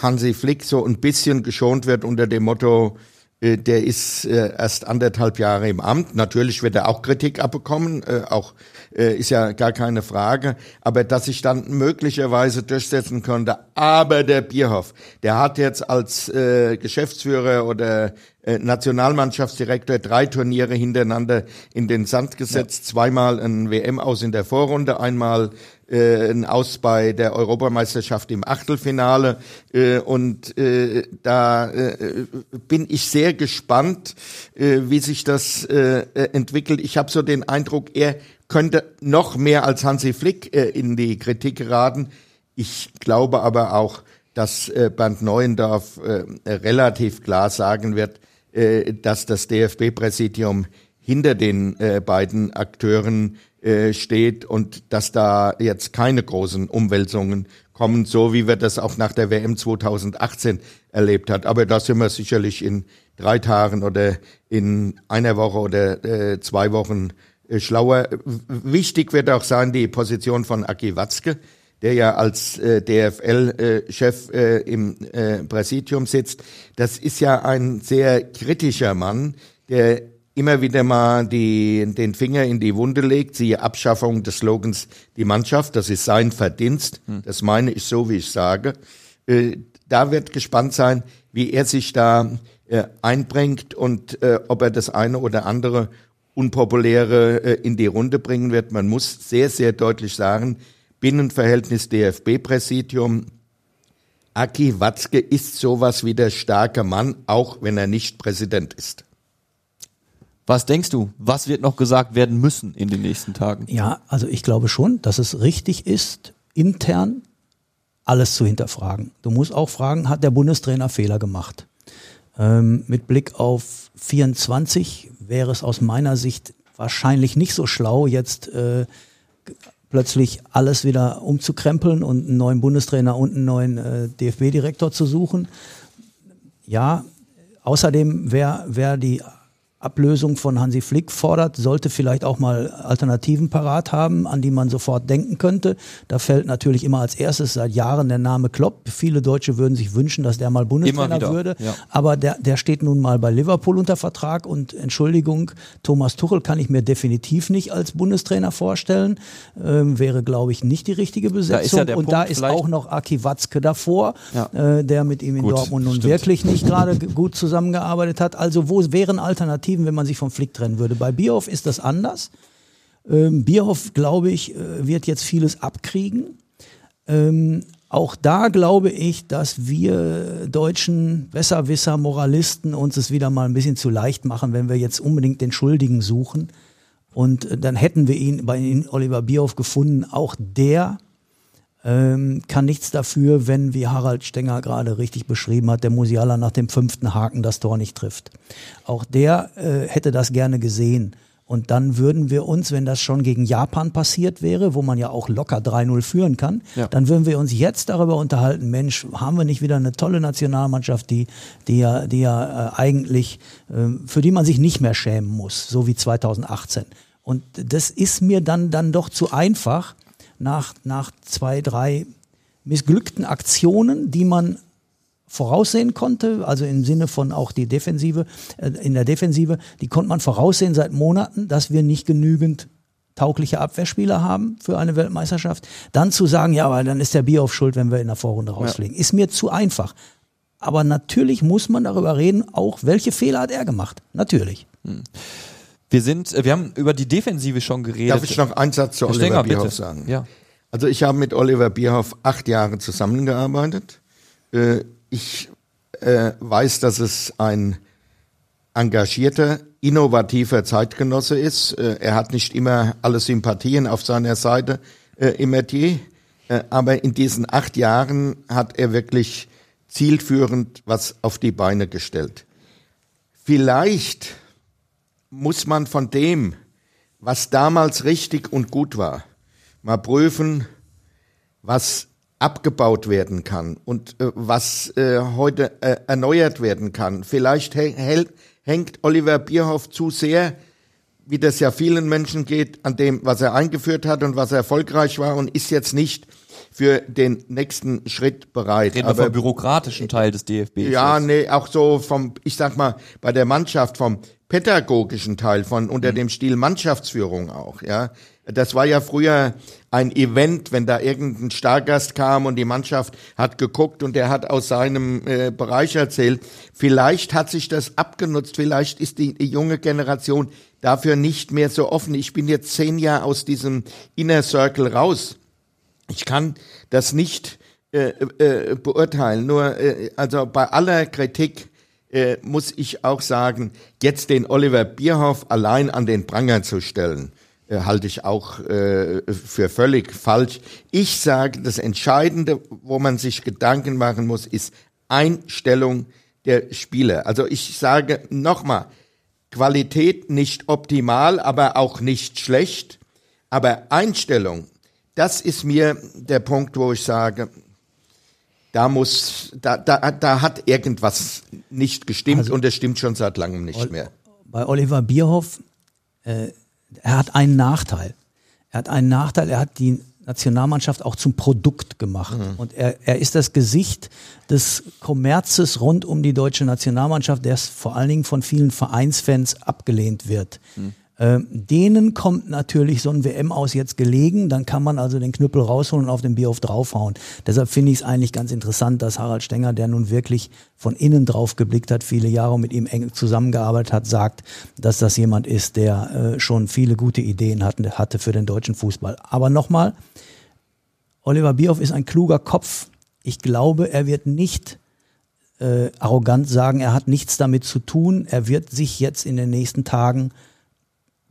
Hansi Flick so ein bisschen geschont wird unter dem Motto, äh, der ist äh, erst anderthalb Jahre im Amt. Natürlich wird er auch Kritik abbekommen, äh, auch äh, ist ja gar keine Frage. Aber dass sich dann möglicherweise durchsetzen könnte. Aber der Bierhoff, der hat jetzt als äh, Geschäftsführer oder äh, Nationalmannschaftsdirektor, drei Turniere hintereinander in den Sand gesetzt, ja. zweimal ein WM aus in der Vorrunde, einmal äh, Aus bei der Europameisterschaft im Achtelfinale. Äh, und äh, da äh, bin ich sehr gespannt, äh, wie sich das äh, entwickelt. Ich habe so den Eindruck, er könnte noch mehr als Hansi Flick äh, in die Kritik geraten. Ich glaube aber auch, dass äh, Bernd Neuendorf äh, relativ klar sagen wird, äh, dass das DFB-Präsidium hinter den äh, beiden Akteuren äh, steht und dass da jetzt keine großen Umwälzungen kommen, so wie wir das auch nach der WM 2018 erlebt hat. Aber da sind wir sicherlich in drei Tagen oder in einer Woche oder äh, zwei Wochen äh, schlauer. Wichtig wird auch sein die Position von Aki Watzke, der ja als äh, DFL-Chef äh, im äh, Präsidium sitzt. Das ist ja ein sehr kritischer Mann, der immer wieder mal die, den Finger in die Wunde legt, siehe Abschaffung des Slogans Die Mannschaft, das ist sein Verdienst, hm. das meine ich so, wie ich sage. Äh, da wird gespannt sein, wie er sich da äh, einbringt und äh, ob er das eine oder andere Unpopuläre in die Runde bringen wird. Man muss sehr, sehr deutlich sagen, Binnenverhältnis DFB-Präsidium, Aki Watzke ist sowas wie der starke Mann, auch wenn er nicht Präsident ist. Was denkst du? Was wird noch gesagt werden müssen in den nächsten Tagen? Ja, also ich glaube schon, dass es richtig ist, intern alles zu hinterfragen. Du musst auch fragen, hat der Bundestrainer Fehler gemacht? Ähm, mit Blick auf 24 wäre es aus meiner Sicht wahrscheinlich nicht so schlau, jetzt äh, plötzlich alles wieder umzukrempeln und einen neuen Bundestrainer und einen neuen äh, DFB-Direktor zu suchen. Ja, außerdem wäre wär die Ablösung von Hansi Flick fordert, sollte vielleicht auch mal Alternativen parat haben, an die man sofort denken könnte. Da fällt natürlich immer als erstes seit Jahren der Name Klopp. Viele Deutsche würden sich wünschen, dass der mal Bundestrainer würde. Ja. Aber der, der steht nun mal bei Liverpool unter Vertrag und Entschuldigung, Thomas Tuchel kann ich mir definitiv nicht als Bundestrainer vorstellen. Ähm, wäre, glaube ich, nicht die richtige Besetzung. Da ja und Punkt da ist auch noch Aki Watzke davor, ja. äh, der mit ihm in Gut, Dortmund nun stimmt. wirklich nicht gerade gut zusammengearbeitet hat. Also wo wären Alternativen? Alternativen, wenn man sich vom Flick trennen würde. Bei Bierhoff ist das anders. Ähm, Bierhoff, glaube ich, äh, wird jetzt vieles abkriegen. Ähm, auch da glaube ich, dass wir deutschen Besserwisser, Moralisten uns es wieder mal ein bisschen zu leicht machen, wenn wir jetzt unbedingt den Schuldigen suchen. Und äh, dann hätten wir ihn bei Oliver Bierhoff gefunden. Auch der ähm, kann nichts dafür, wenn, wie Harald Stenger gerade richtig beschrieben hat, der Musiala nach dem fünften Haken das Tor nicht trifft. Auch der äh, hätte das gerne gesehen. Und dann würden wir uns, wenn das schon gegen Japan passiert wäre, wo man ja auch locker 3-0 führen kann, ja. dann würden wir uns jetzt darüber unterhalten, Mensch, haben wir nicht wieder eine tolle Nationalmannschaft, die, die ja, die ja äh, eigentlich, äh, für die man sich nicht mehr schämen muss, so wie 2018. Und das ist mir dann, dann doch zu einfach nach, nach zwei, drei missglückten Aktionen, die man voraussehen konnte, also im Sinne von auch die Defensive, äh, in der Defensive, die konnte man voraussehen seit Monaten, dass wir nicht genügend taugliche Abwehrspieler haben für eine Weltmeisterschaft. Dann zu sagen, ja, aber dann ist der Bier auf Schuld, wenn wir in der Vorrunde rausfliegen, ja. ist mir zu einfach. Aber natürlich muss man darüber reden, auch welche Fehler hat er gemacht. Natürlich. Hm. Wir sind, äh, wir haben über die Defensive schon geredet. Darf ich noch einen Satz zu Oliver Stenger, Bierhoff bitte. sagen? Ja. Also ich habe mit Oliver Bierhoff acht Jahre zusammengearbeitet. Äh, ich äh, weiß, dass es ein engagierter, innovativer Zeitgenosse ist. Er hat nicht immer alle Sympathien auf seiner Seite im Metier, aber in diesen acht Jahren hat er wirklich zielführend was auf die Beine gestellt. Vielleicht muss man von dem, was damals richtig und gut war, mal prüfen, was abgebaut werden kann und äh, was äh, heute äh, erneuert werden kann. Vielleicht hängt Oliver Bierhoff zu sehr, wie das ja vielen Menschen geht, an dem, was er eingeführt hat und was erfolgreich war und ist jetzt nicht für den nächsten Schritt bereit. Reden Aber vom bürokratischen Teil des DFB. Ja, nee, auch so vom, ich sag mal, bei der Mannschaft vom pädagogischen Teil von unter mhm. dem Stil Mannschaftsführung auch, ja. Das war ja früher ein Event, wenn da irgendein Stargast kam und die Mannschaft hat geguckt und der hat aus seinem äh, Bereich erzählt. Vielleicht hat sich das abgenutzt, vielleicht ist die, die junge Generation dafür nicht mehr so offen. Ich bin jetzt zehn Jahre aus diesem Inner Circle raus. Ich kann das nicht äh, äh, beurteilen. Nur, äh, also bei aller Kritik äh, muss ich auch sagen, jetzt den Oliver Bierhoff allein an den Pranger zu stellen, äh, halte ich auch äh, für völlig falsch. Ich sage, das Entscheidende, wo man sich Gedanken machen muss, ist Einstellung der Spieler. Also ich sage nochmal, Qualität nicht optimal, aber auch nicht schlecht. Aber Einstellung, das ist mir der Punkt, wo ich sage, da muss, da, da, da hat irgendwas nicht gestimmt also, und es stimmt schon seit langem nicht mehr. Bei Oliver Bierhoff, äh, er hat einen Nachteil. Er hat einen Nachteil, er hat die Nationalmannschaft auch zum Produkt gemacht. Mhm. Und er, er ist das Gesicht des Kommerzes rund um die deutsche Nationalmannschaft, der vor allen Dingen von vielen Vereinsfans abgelehnt wird. Mhm. Ähm, denen kommt natürlich so ein WM aus jetzt gelegen, dann kann man also den Knüppel rausholen und auf den Bierhof draufhauen. Deshalb finde ich es eigentlich ganz interessant, dass Harald Stenger, der nun wirklich von innen drauf geblickt hat, viele Jahre mit ihm eng zusammengearbeitet hat, sagt, dass das jemand ist, der äh, schon viele gute Ideen hatte, hatte für den deutschen Fußball. Aber nochmal, Oliver Bierhoff ist ein kluger Kopf. Ich glaube, er wird nicht äh, arrogant sagen, er hat nichts damit zu tun. Er wird sich jetzt in den nächsten Tagen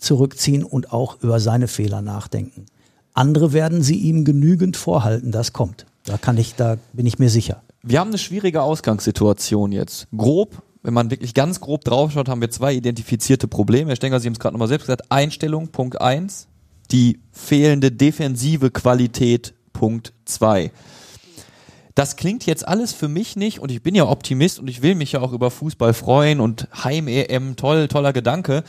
zurückziehen und auch über seine Fehler nachdenken. Andere werden sie ihm genügend vorhalten, das kommt. Da kann ich, da bin ich mir sicher. Wir haben eine schwierige Ausgangssituation jetzt. Grob, wenn man wirklich ganz grob draufschaut, haben wir zwei identifizierte Probleme. Herr Stenger, Sie haben es gerade nochmal selbst gesagt. Einstellung, Punkt eins. Die fehlende defensive Qualität, Punkt zwei. Das klingt jetzt alles für mich nicht und ich bin ja Optimist und ich will mich ja auch über Fußball freuen und Heim-EM, toll, toller Gedanke.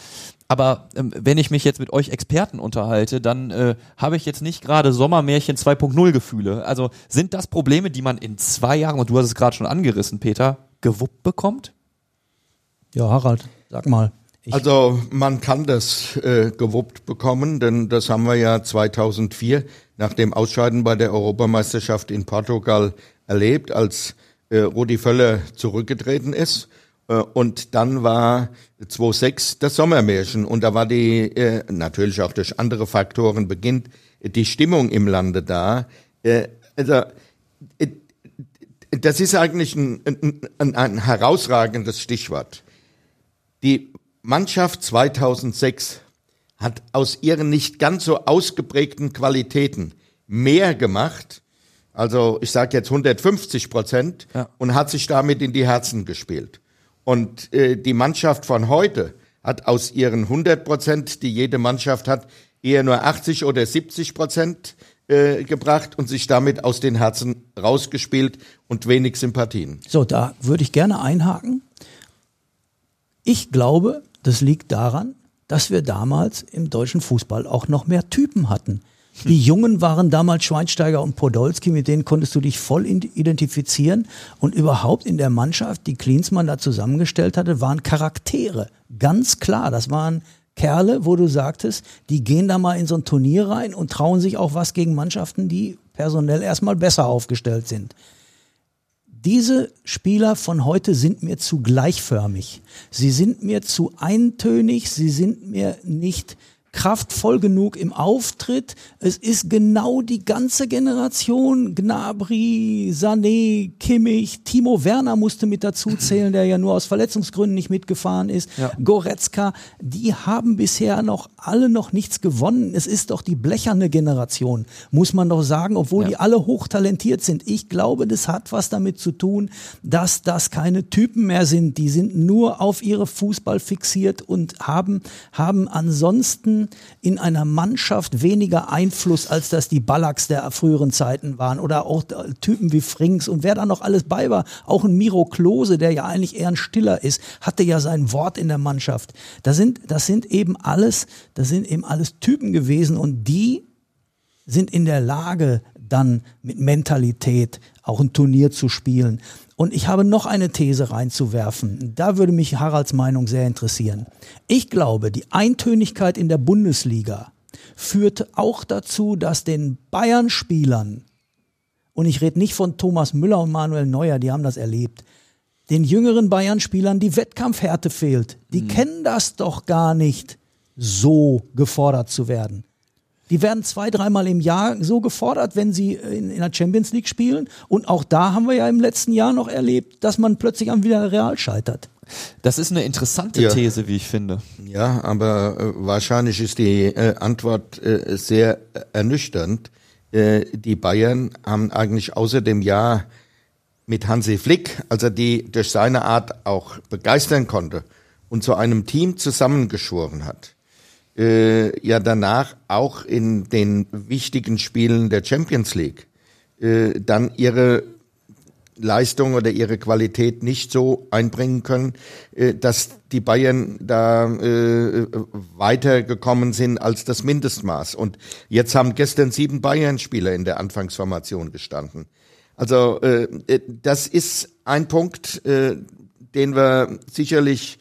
Aber ähm, wenn ich mich jetzt mit euch Experten unterhalte, dann äh, habe ich jetzt nicht gerade Sommermärchen 2.0 Gefühle. Also sind das Probleme, die man in zwei Jahren, und du hast es gerade schon angerissen, Peter, gewuppt bekommt? Ja, Harald, sag mal. also man kann das äh, gewuppt bekommen, denn das haben wir ja 2004 nach dem Ausscheiden bei der Europameisterschaft in Portugal erlebt, als äh, Rudi Völler zurückgetreten ist äh, und dann war 2006 das Sommermärchen und da war die, äh, natürlich auch durch andere Faktoren beginnt, die Stimmung im Lande da. Äh, also, das ist eigentlich ein, ein, ein herausragendes Stichwort. Die Mannschaft 2006 hat aus ihren nicht ganz so ausgeprägten Qualitäten mehr gemacht, also ich sage jetzt 150 Prozent, ja. und hat sich damit in die Herzen gespielt. Und äh, die Mannschaft von heute hat aus ihren 100 Prozent, die jede Mannschaft hat, eher nur 80 oder 70 Prozent äh, gebracht und sich damit aus den Herzen rausgespielt und wenig Sympathien. So, da würde ich gerne einhaken. Ich glaube, das liegt daran, dass wir damals im deutschen Fußball auch noch mehr Typen hatten. Die Jungen waren damals Schweinsteiger und Podolski, mit denen konntest du dich voll identifizieren. Und überhaupt in der Mannschaft, die Klinsmann da zusammengestellt hatte, waren Charaktere. Ganz klar, das waren Kerle, wo du sagtest, die gehen da mal in so ein Turnier rein und trauen sich auch was gegen Mannschaften, die personell erstmal besser aufgestellt sind. Diese Spieler von heute sind mir zu gleichförmig. Sie sind mir zu eintönig, sie sind mir nicht kraftvoll genug im Auftritt. Es ist genau die ganze Generation, Gnabry, Sané, Kimmich, Timo Werner musste mit dazu zählen, der ja nur aus Verletzungsgründen nicht mitgefahren ist, ja. Goretzka, die haben bisher noch alle noch nichts gewonnen. Es ist doch die blecherne Generation, muss man doch sagen, obwohl ja. die alle hochtalentiert sind. Ich glaube, das hat was damit zu tun, dass das keine Typen mehr sind. Die sind nur auf ihre Fußball fixiert und haben, haben ansonsten in einer Mannschaft weniger Einfluss, als das die Ballacks der früheren Zeiten waren oder auch Typen wie Frings und wer da noch alles bei war. Auch ein Miro Klose, der ja eigentlich eher ein Stiller ist, hatte ja sein Wort in der Mannschaft. Das sind, das sind eben alles, das sind eben alles Typen gewesen und die sind in der Lage, dann mit Mentalität auch ein Turnier zu spielen. Und ich habe noch eine These reinzuwerfen. Da würde mich Haralds Meinung sehr interessieren. Ich glaube, die Eintönigkeit in der Bundesliga führt auch dazu, dass den Bayern-Spielern, und ich rede nicht von Thomas Müller und Manuel Neuer, die haben das erlebt, den jüngeren Bayern-Spielern die Wettkampfhärte fehlt. Die mhm. kennen das doch gar nicht, so gefordert zu werden. Die werden zwei, dreimal im Jahr so gefordert, wenn sie in, in, der Champions League spielen. Und auch da haben wir ja im letzten Jahr noch erlebt, dass man plötzlich am Real scheitert. Das ist eine interessante ja. These, wie ich finde. Ja, aber äh, wahrscheinlich ist die äh, Antwort äh, sehr ernüchternd. Äh, die Bayern haben eigentlich außer dem Jahr mit Hansi Flick, als er die durch seine Art auch begeistern konnte und zu einem Team zusammengeschworen hat, äh, ja danach auch in den wichtigen Spielen der Champions League äh, dann ihre Leistung oder ihre Qualität nicht so einbringen können, äh, dass die Bayern da äh, weitergekommen sind als das Mindestmaß. Und jetzt haben gestern sieben Bayern-Spieler in der Anfangsformation gestanden. Also äh, äh das ist ein Punkt, äh, den wir sicherlich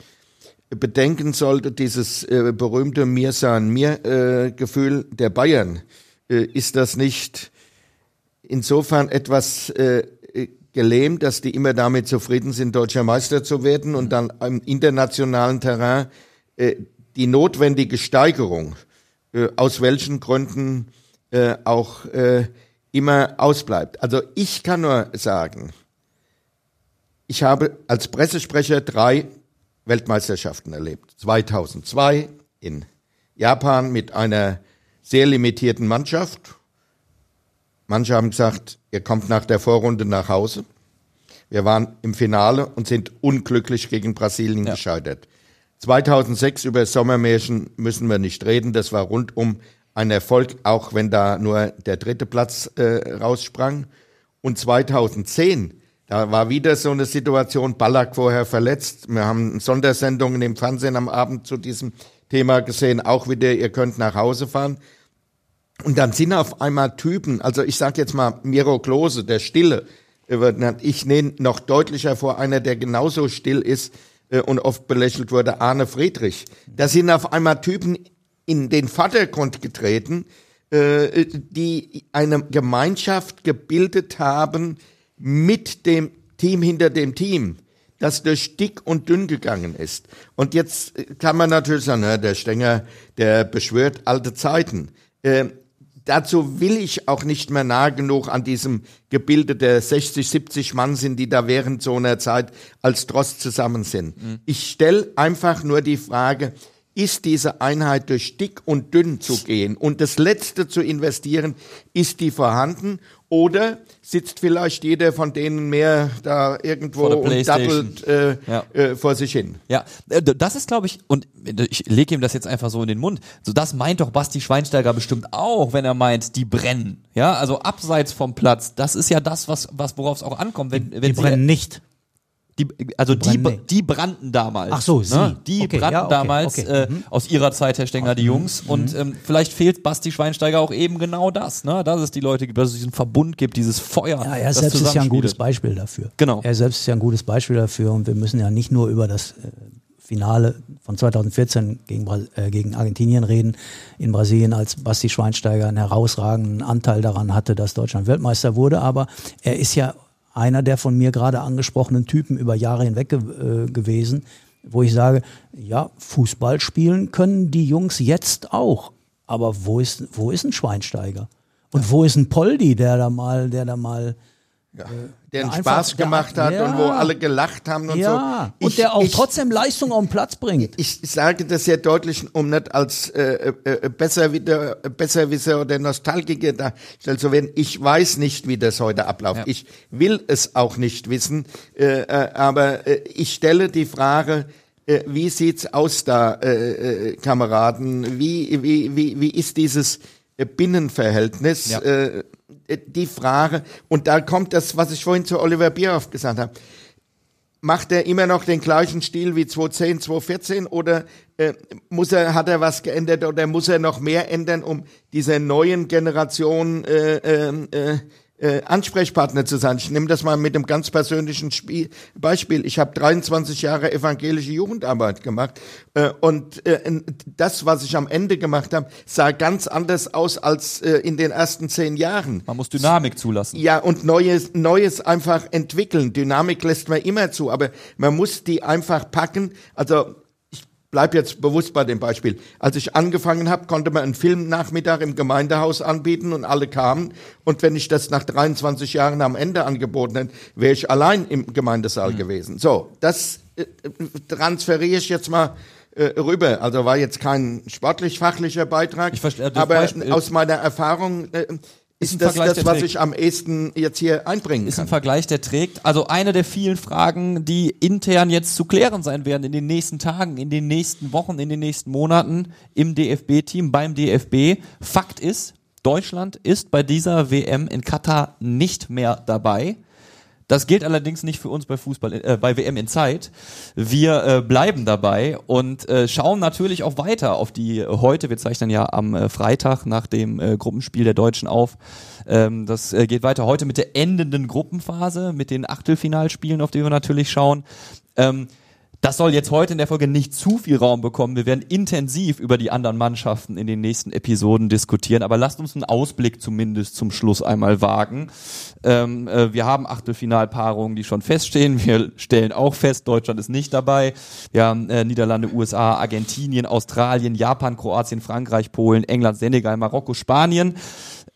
bedenken sollten. Dieses äh, berühmte Mir san mir äh, Gefühl der Bayern. Äh, ist das nicht insofern etwas äh, gelähmt, dass die immer damit zufrieden sind, deutscher Meister zu werden und dann im internationalen Terrain äh, die notwendige Steigerung, äh, aus welchen Gründen äh, auch äh, immer ausbleibt. Also ich kann nur sagen, ich habe als Pressesprecher drei Weltmeisterschaften erlebt. 2002 in Japan mit einer sehr limitierten Mannschaft Manche haben gesagt, ihr kommt nach der Vorrunde nach Hause. Wir waren im Finale und sind unglücklich gegen Brasilien ja. gescheitert. 2006 über Sommermärchen müssen wir nicht reden. Das war rundum ein Erfolg, auch wenn da nur der dritte Platz äh, raussprang. Und 2010, da war wieder so eine Situation, Ballack vorher verletzt. Wir haben Sondersendungen im Fernsehen am Abend zu diesem Thema gesehen, auch wieder, ihr könnt nach Hause fahren. Und dann sind auf einmal Typen, also ich sage jetzt mal Miro Klose, der Stille, ich nehme noch deutlicher vor, einer, der genauso still ist äh, und oft belächelt wurde, Arne Friedrich. Da sind auf einmal Typen in den Vordergrund getreten, äh, die eine Gemeinschaft gebildet haben mit dem Team hinter dem Team das durch dick und dünn gegangen ist. Und jetzt kann man natürlich sagen, na, der Stenger, der beschwört alte Zeiten. Äh, dazu will ich auch nicht mehr nah genug an diesem Gebilde der 60, 70 Mann sind, die da während so einer Zeit als Trost zusammen sind. Mhm. Ich stelle einfach nur die Frage, ist diese Einheit durch dick und dünn zu gehen und das Letzte zu investieren, ist die vorhanden oder sitzt vielleicht jeder von denen mehr da irgendwo und dattelt äh, ja. äh, vor sich hin? Ja, äh, das ist glaube ich, und ich lege ihm das jetzt einfach so in den Mund, so das meint doch Basti Schweinsteiger bestimmt auch, wenn er meint, die brennen. Ja, also abseits vom Platz, das ist ja das, was, was worauf es auch ankommt. Wenn, wenn die brennen nicht. Die, also die, die, die, brannten damals. Ach so, sie. Ne? Die okay, brannten ja, okay, damals okay. Äh, mhm. aus ihrer Zeit, Herr Stenger, die Jungs. Mhm. Und ähm, vielleicht fehlt Basti Schweinsteiger auch eben genau das, ne? dass es die Leute gibt, dass es diesen Verbund gibt, dieses Feuer. Ja, er selbst ist ja ein gutes Beispiel dafür. Genau. Er selbst ist ja ein gutes Beispiel dafür und wir müssen ja nicht nur über das äh, Finale von 2014 gegen, äh, gegen Argentinien reden in Brasilien, als Basti Schweinsteiger einen herausragenden Anteil daran hatte, dass Deutschland Weltmeister wurde. Aber er ist ja einer der von mir gerade angesprochenen Typen über Jahre hinweg ge äh, gewesen, wo ich sage, ja, Fußball spielen können die Jungs jetzt auch. Aber wo ist, wo ist ein Schweinsteiger? Und wo ist ein Poldi, der da mal, der da mal ja. Der einen Spaß gemacht der, hat ja. und wo alle gelacht haben und ja. so. Ich, und der auch ich, trotzdem Leistung auf den Platz bringt. Ich, sage das sehr deutlich, um nicht als äh, äh, äh Besserwisser, Besserwisser oder Nostalgiker dargestellt zu werden. Ich weiß nicht, wie das heute abläuft. Ich will es auch nicht wissen. Äh, äh, aber äh, ich stelle die Frage, äh, wie sieht's aus da, äh, äh, Kameraden? Wie, wie, wie, wie ist dieses Binnenverhältnis? Ja. Äh, äh, die Frage, und da kommt das, was ich vorhin zu Oliver Bierhoff gesagt habe. Macht er immer noch den gleichen Stil wie 2010, 2014 oder äh, muss er, hat er was geändert oder muss er noch mehr ändern, um dieser neuen Generation äh, äh, äh, Ansprechpartner zu sein. Ich nehme das mal mit einem ganz persönlichen Spiel, Beispiel. Ich habe 23 Jahre evangelische Jugendarbeit gemacht äh, und äh, das, was ich am Ende gemacht habe, sah ganz anders aus als äh, in den ersten zehn Jahren. Man muss Dynamik zulassen. Ja, und Neues, Neues einfach entwickeln. Dynamik lässt man immer zu, aber man muss die einfach packen. Also bleib jetzt bewusst bei dem Beispiel. Als ich angefangen habe, konnte man einen Filmnachmittag im Gemeindehaus anbieten und alle kamen. Und wenn ich das nach 23 Jahren am Ende angeboten hätte, wäre ich allein im Gemeindesaal mhm. gewesen. So, das äh, transferiere ich jetzt mal äh, rüber. Also war jetzt kein sportlich-fachlicher Beitrag, ich verstehe, aber Beispiel, aus meiner Erfahrung äh, ist, ist das Vergleich, das, was ich am ehesten jetzt hier einbringen ist kann. Ist ein Vergleich, der trägt. Also eine der vielen Fragen, die intern jetzt zu klären sein werden in den nächsten Tagen, in den nächsten Wochen, in den nächsten Monaten im DFB-Team, beim DFB. Fakt ist, Deutschland ist bei dieser WM in Katar nicht mehr dabei. Das gilt allerdings nicht für uns bei Fußball, äh, bei WM in Zeit. Wir äh, bleiben dabei und äh, schauen natürlich auch weiter auf die heute. Wir zeichnen ja am äh, Freitag nach dem äh, Gruppenspiel der Deutschen auf. Ähm, das äh, geht weiter heute mit der endenden Gruppenphase, mit den Achtelfinalspielen, auf die wir natürlich schauen. Ähm, das soll jetzt heute in der Folge nicht zu viel Raum bekommen. Wir werden intensiv über die anderen Mannschaften in den nächsten Episoden diskutieren, aber lasst uns einen Ausblick zumindest zum Schluss einmal wagen. Ähm, äh, wir haben Achtelfinalpaarungen, die schon feststehen. Wir stellen auch fest, Deutschland ist nicht dabei. Wir haben äh, Niederlande, USA, Argentinien, Australien, Japan, Kroatien, Frankreich, Polen, England, Senegal, Marokko, Spanien.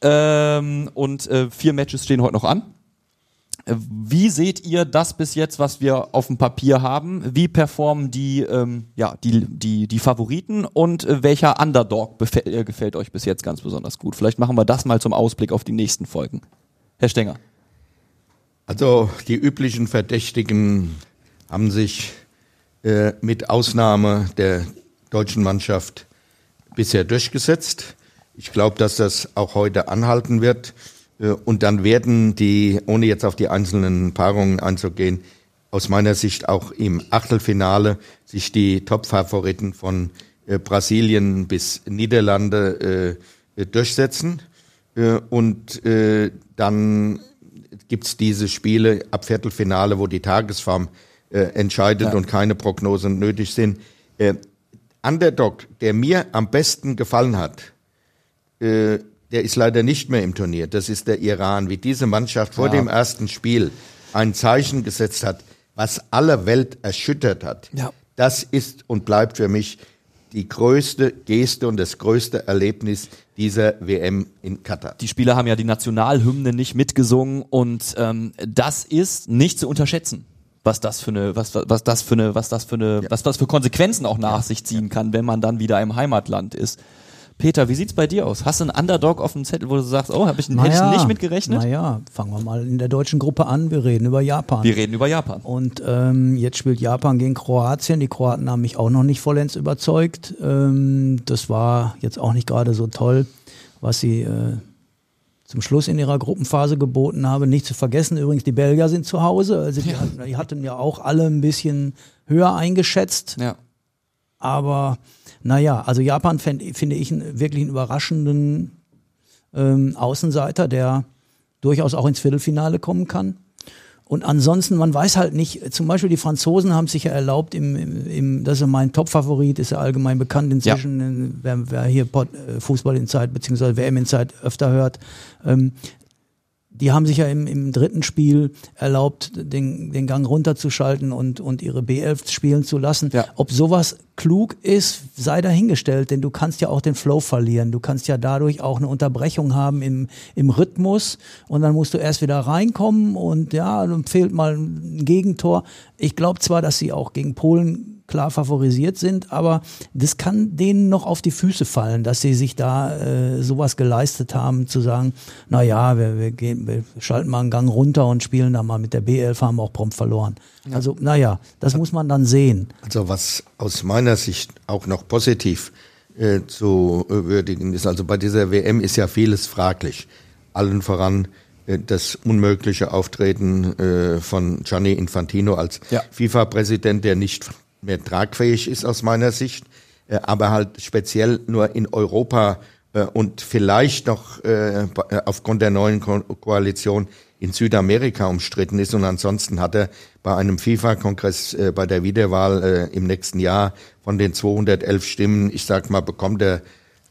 Ähm, und äh, vier Matches stehen heute noch an. Wie seht ihr das bis jetzt, was wir auf dem Papier haben? Wie performen die, ähm, ja, die, die, die Favoriten und äh, welcher Underdog äh, gefällt euch bis jetzt ganz besonders gut? Vielleicht machen wir das mal zum Ausblick auf die nächsten Folgen. Herr Stenger. Also die üblichen Verdächtigen haben sich äh, mit Ausnahme der deutschen Mannschaft bisher durchgesetzt. Ich glaube, dass das auch heute anhalten wird. Äh, und dann werden die, ohne jetzt auf die einzelnen Paarungen einzugehen, aus meiner Sicht auch im Achtelfinale sich die Top-Favoriten von äh, Brasilien bis Niederlande äh, durchsetzen. Äh, und dann gibt's diese Spiele ab Viertelfinale, wo die Tagesform entscheidet ja. und keine Prognosen nötig sind. Underdog, der mir am besten gefallen hat, der ist leider nicht mehr im Turnier. Das ist der Iran. Wie diese Mannschaft vor ja. dem ersten Spiel ein Zeichen gesetzt hat, was alle Welt erschüttert hat. Ja. Das ist und bleibt für mich die größte Geste und das größte Erlebnis dieser WM in Katar. Die Spieler haben ja die Nationalhymne nicht mitgesungen und ähm, das ist nicht zu unterschätzen was das für eine, was, was das für eine, was das für eine, ja. was das für Konsequenzen auch nach ja. sich ziehen kann, wenn man dann wieder im Heimatland ist. Peter, wie sieht's bei dir aus? Hast du einen Underdog auf dem Zettel, wo du sagst, oh, habe ich naja, hätte ich nicht mitgerechnet? Naja, fangen wir mal in der deutschen Gruppe an. Wir reden über Japan. Wir reden über Japan. Und ähm, jetzt spielt Japan gegen Kroatien. Die Kroaten haben mich auch noch nicht vollends überzeugt. Ähm, das war jetzt auch nicht gerade so toll, was sie äh, zum Schluss in ihrer Gruppenphase geboten haben. Nicht zu vergessen, übrigens, die Belgier sind zu Hause. Also die, ja. hatten, die hatten ja auch alle ein bisschen höher eingeschätzt. Ja. Aber naja, also Japan fänd, finde ich einen wirklich einen überraschenden ähm, Außenseiter, der durchaus auch ins Viertelfinale kommen kann. Und ansonsten, man weiß halt nicht, zum Beispiel die Franzosen haben sich ja erlaubt, im, im, im das ist mein Top-Favorit, ist ja allgemein bekannt inzwischen, ja. wer, wer hier äh, Fußball in Zeit beziehungsweise WM in Zeit öfter hört, ähm, die haben sich ja im, im dritten Spiel erlaubt, den, den Gang runterzuschalten und, und ihre B11 spielen zu lassen. Ja. Ob sowas klug ist, sei dahingestellt, denn du kannst ja auch den Flow verlieren. Du kannst ja dadurch auch eine Unterbrechung haben im, im Rhythmus und dann musst du erst wieder reinkommen und ja, dann fehlt mal ein Gegentor. Ich glaube zwar, dass sie auch gegen Polen klar favorisiert sind, aber das kann denen noch auf die Füße fallen, dass sie sich da äh, sowas geleistet haben, zu sagen, na ja, wir, wir, gehen, wir schalten mal einen Gang runter und spielen da mal mit der B11, haben auch prompt verloren. Ja. Also, naja, das muss man dann sehen. Also was aus meiner Sicht auch noch positiv äh, zu würdigen ist, also bei dieser WM ist ja vieles fraglich. Allen voran äh, das unmögliche Auftreten äh, von Gianni Infantino als ja. FIFA-Präsident, der nicht mehr tragfähig ist aus meiner Sicht, äh, aber halt speziell nur in Europa äh, und vielleicht noch äh, aufgrund der neuen Ko Koalition in Südamerika umstritten ist. Und ansonsten hat er bei einem FIFA-Kongress äh, bei der Wiederwahl äh, im nächsten Jahr von den 211 Stimmen, ich sag mal, bekommt er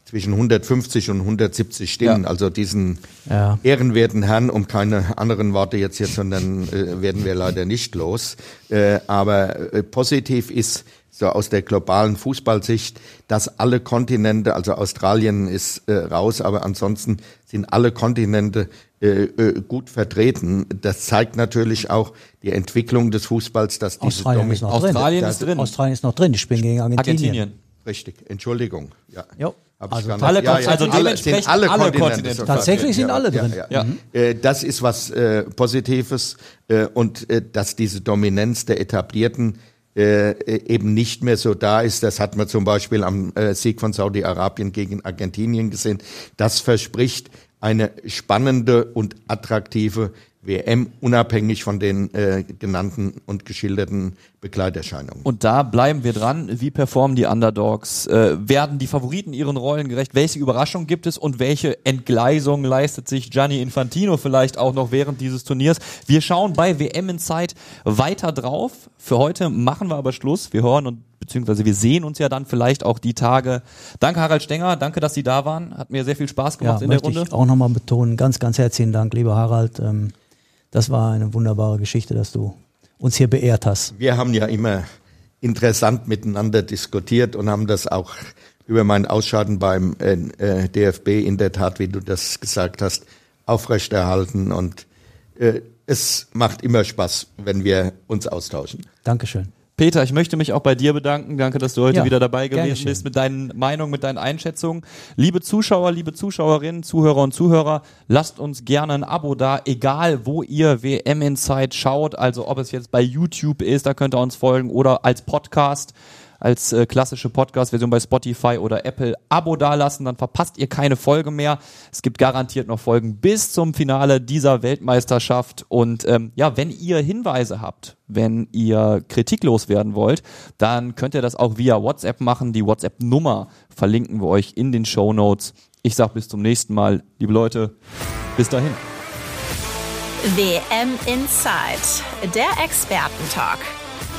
zwischen 150 und 170 Stimmen. Ja. Also diesen Ja. ehrenwerten Herrn, um keine anderen Worte jetzt hier, sondern äh, werden wir leider nicht los. Äh, aber äh, positiv ist so aus der globalen Fußballsicht, dass alle Kontinente, also Australien ist äh, raus, aber ansonsten sind alle Kontinente äh, äh, gut vertreten. Das zeigt natürlich auch die Entwicklung des Fußballs, dass diese Australien ist noch drin. Australien ist drin. Australien ist noch drin. Die spielen gegen Argentinien. Argentinien. Richtig, Entschuldigung. Ja. Jo. Also alle ja, ja, also dementsprechend alle, alle Kontinente. Kontinente. Tatsächlich sind alle drin. Ja. Äh, das ist was äh, Positives äh, und äh, dass diese Dominanz der Etablierten äh, eben nicht mehr so da ist. Das hat man zum Beispiel am Sieg von Saudi-Arabien gegen Argentinien gesehen. Das verspricht eine spannende und attraktive WM, unabhängig von den äh, genannten und geschilderten Begleiterscheinungen. Und da bleiben wir dran. Wie performen die Underdogs? Äh, werden die Favoriten ihren Rollen gerecht? Welche Überraschung gibt es und welche Entgleisung leistet sich Gianni Infantino vielleicht auch noch während dieses Turniers? Wir schauen bei WM in Zeit weiter drauf. Für heute machen wir aber Schluss. Wir hören und beziehungsweise wir sehen uns ja dann vielleicht auch die Tage. Danke Harald Stenger, danke, dass Sie da waren. Hat mir sehr viel Spaß Ja, gemacht in der Runde. ich auch nochmal betonen. Ganz, ganz herzlichen Dank, lieber Harald. Ähm, das war eine wunderbare Geschichte, dass du uns hier beehrt hast. Wir haben ja immer interessant miteinander diskutiert und haben das auch über mein Ausscheiden beim äh, äh, DFB in der Tat, wie du das gesagt hast, aufrechterhalten. Und äh, es macht immer Spaß, wenn wir uns austauschen. Dankeschön. Peter, ich möchte mich auch bei dir bedanken. Danke, dass du heute Ja, wieder dabei gewesen bist mit deinen Meinungen, mit deinen Einschätzungen. Liebe Zuschauer, liebe Zuschauerinnen, Zuhörer und Zuhörer, lasst uns gerne ein Abo da, egal wo ihr WM Insight schaut. Also ob es jetzt bei YouTube ist, da könnt ihr uns folgen oder als Podcast als äh, klassische Podcast-Version bei Spotify oder Apple Abo dalassen, dann verpasst ihr keine Folge mehr. Es gibt garantiert noch Folgen bis zum Finale dieser Weltmeisterschaft. Und ähm, ja, wenn ihr Hinweise habt, wenn ihr kritiklos werden wollt, dann könnt ihr das auch via WhatsApp machen. Die WhatsApp-Nummer verlinken wir euch in den Show Notes. Ich sag bis zum nächsten Mal, liebe Leute, bis dahin. WM Inside, der Expertentalk.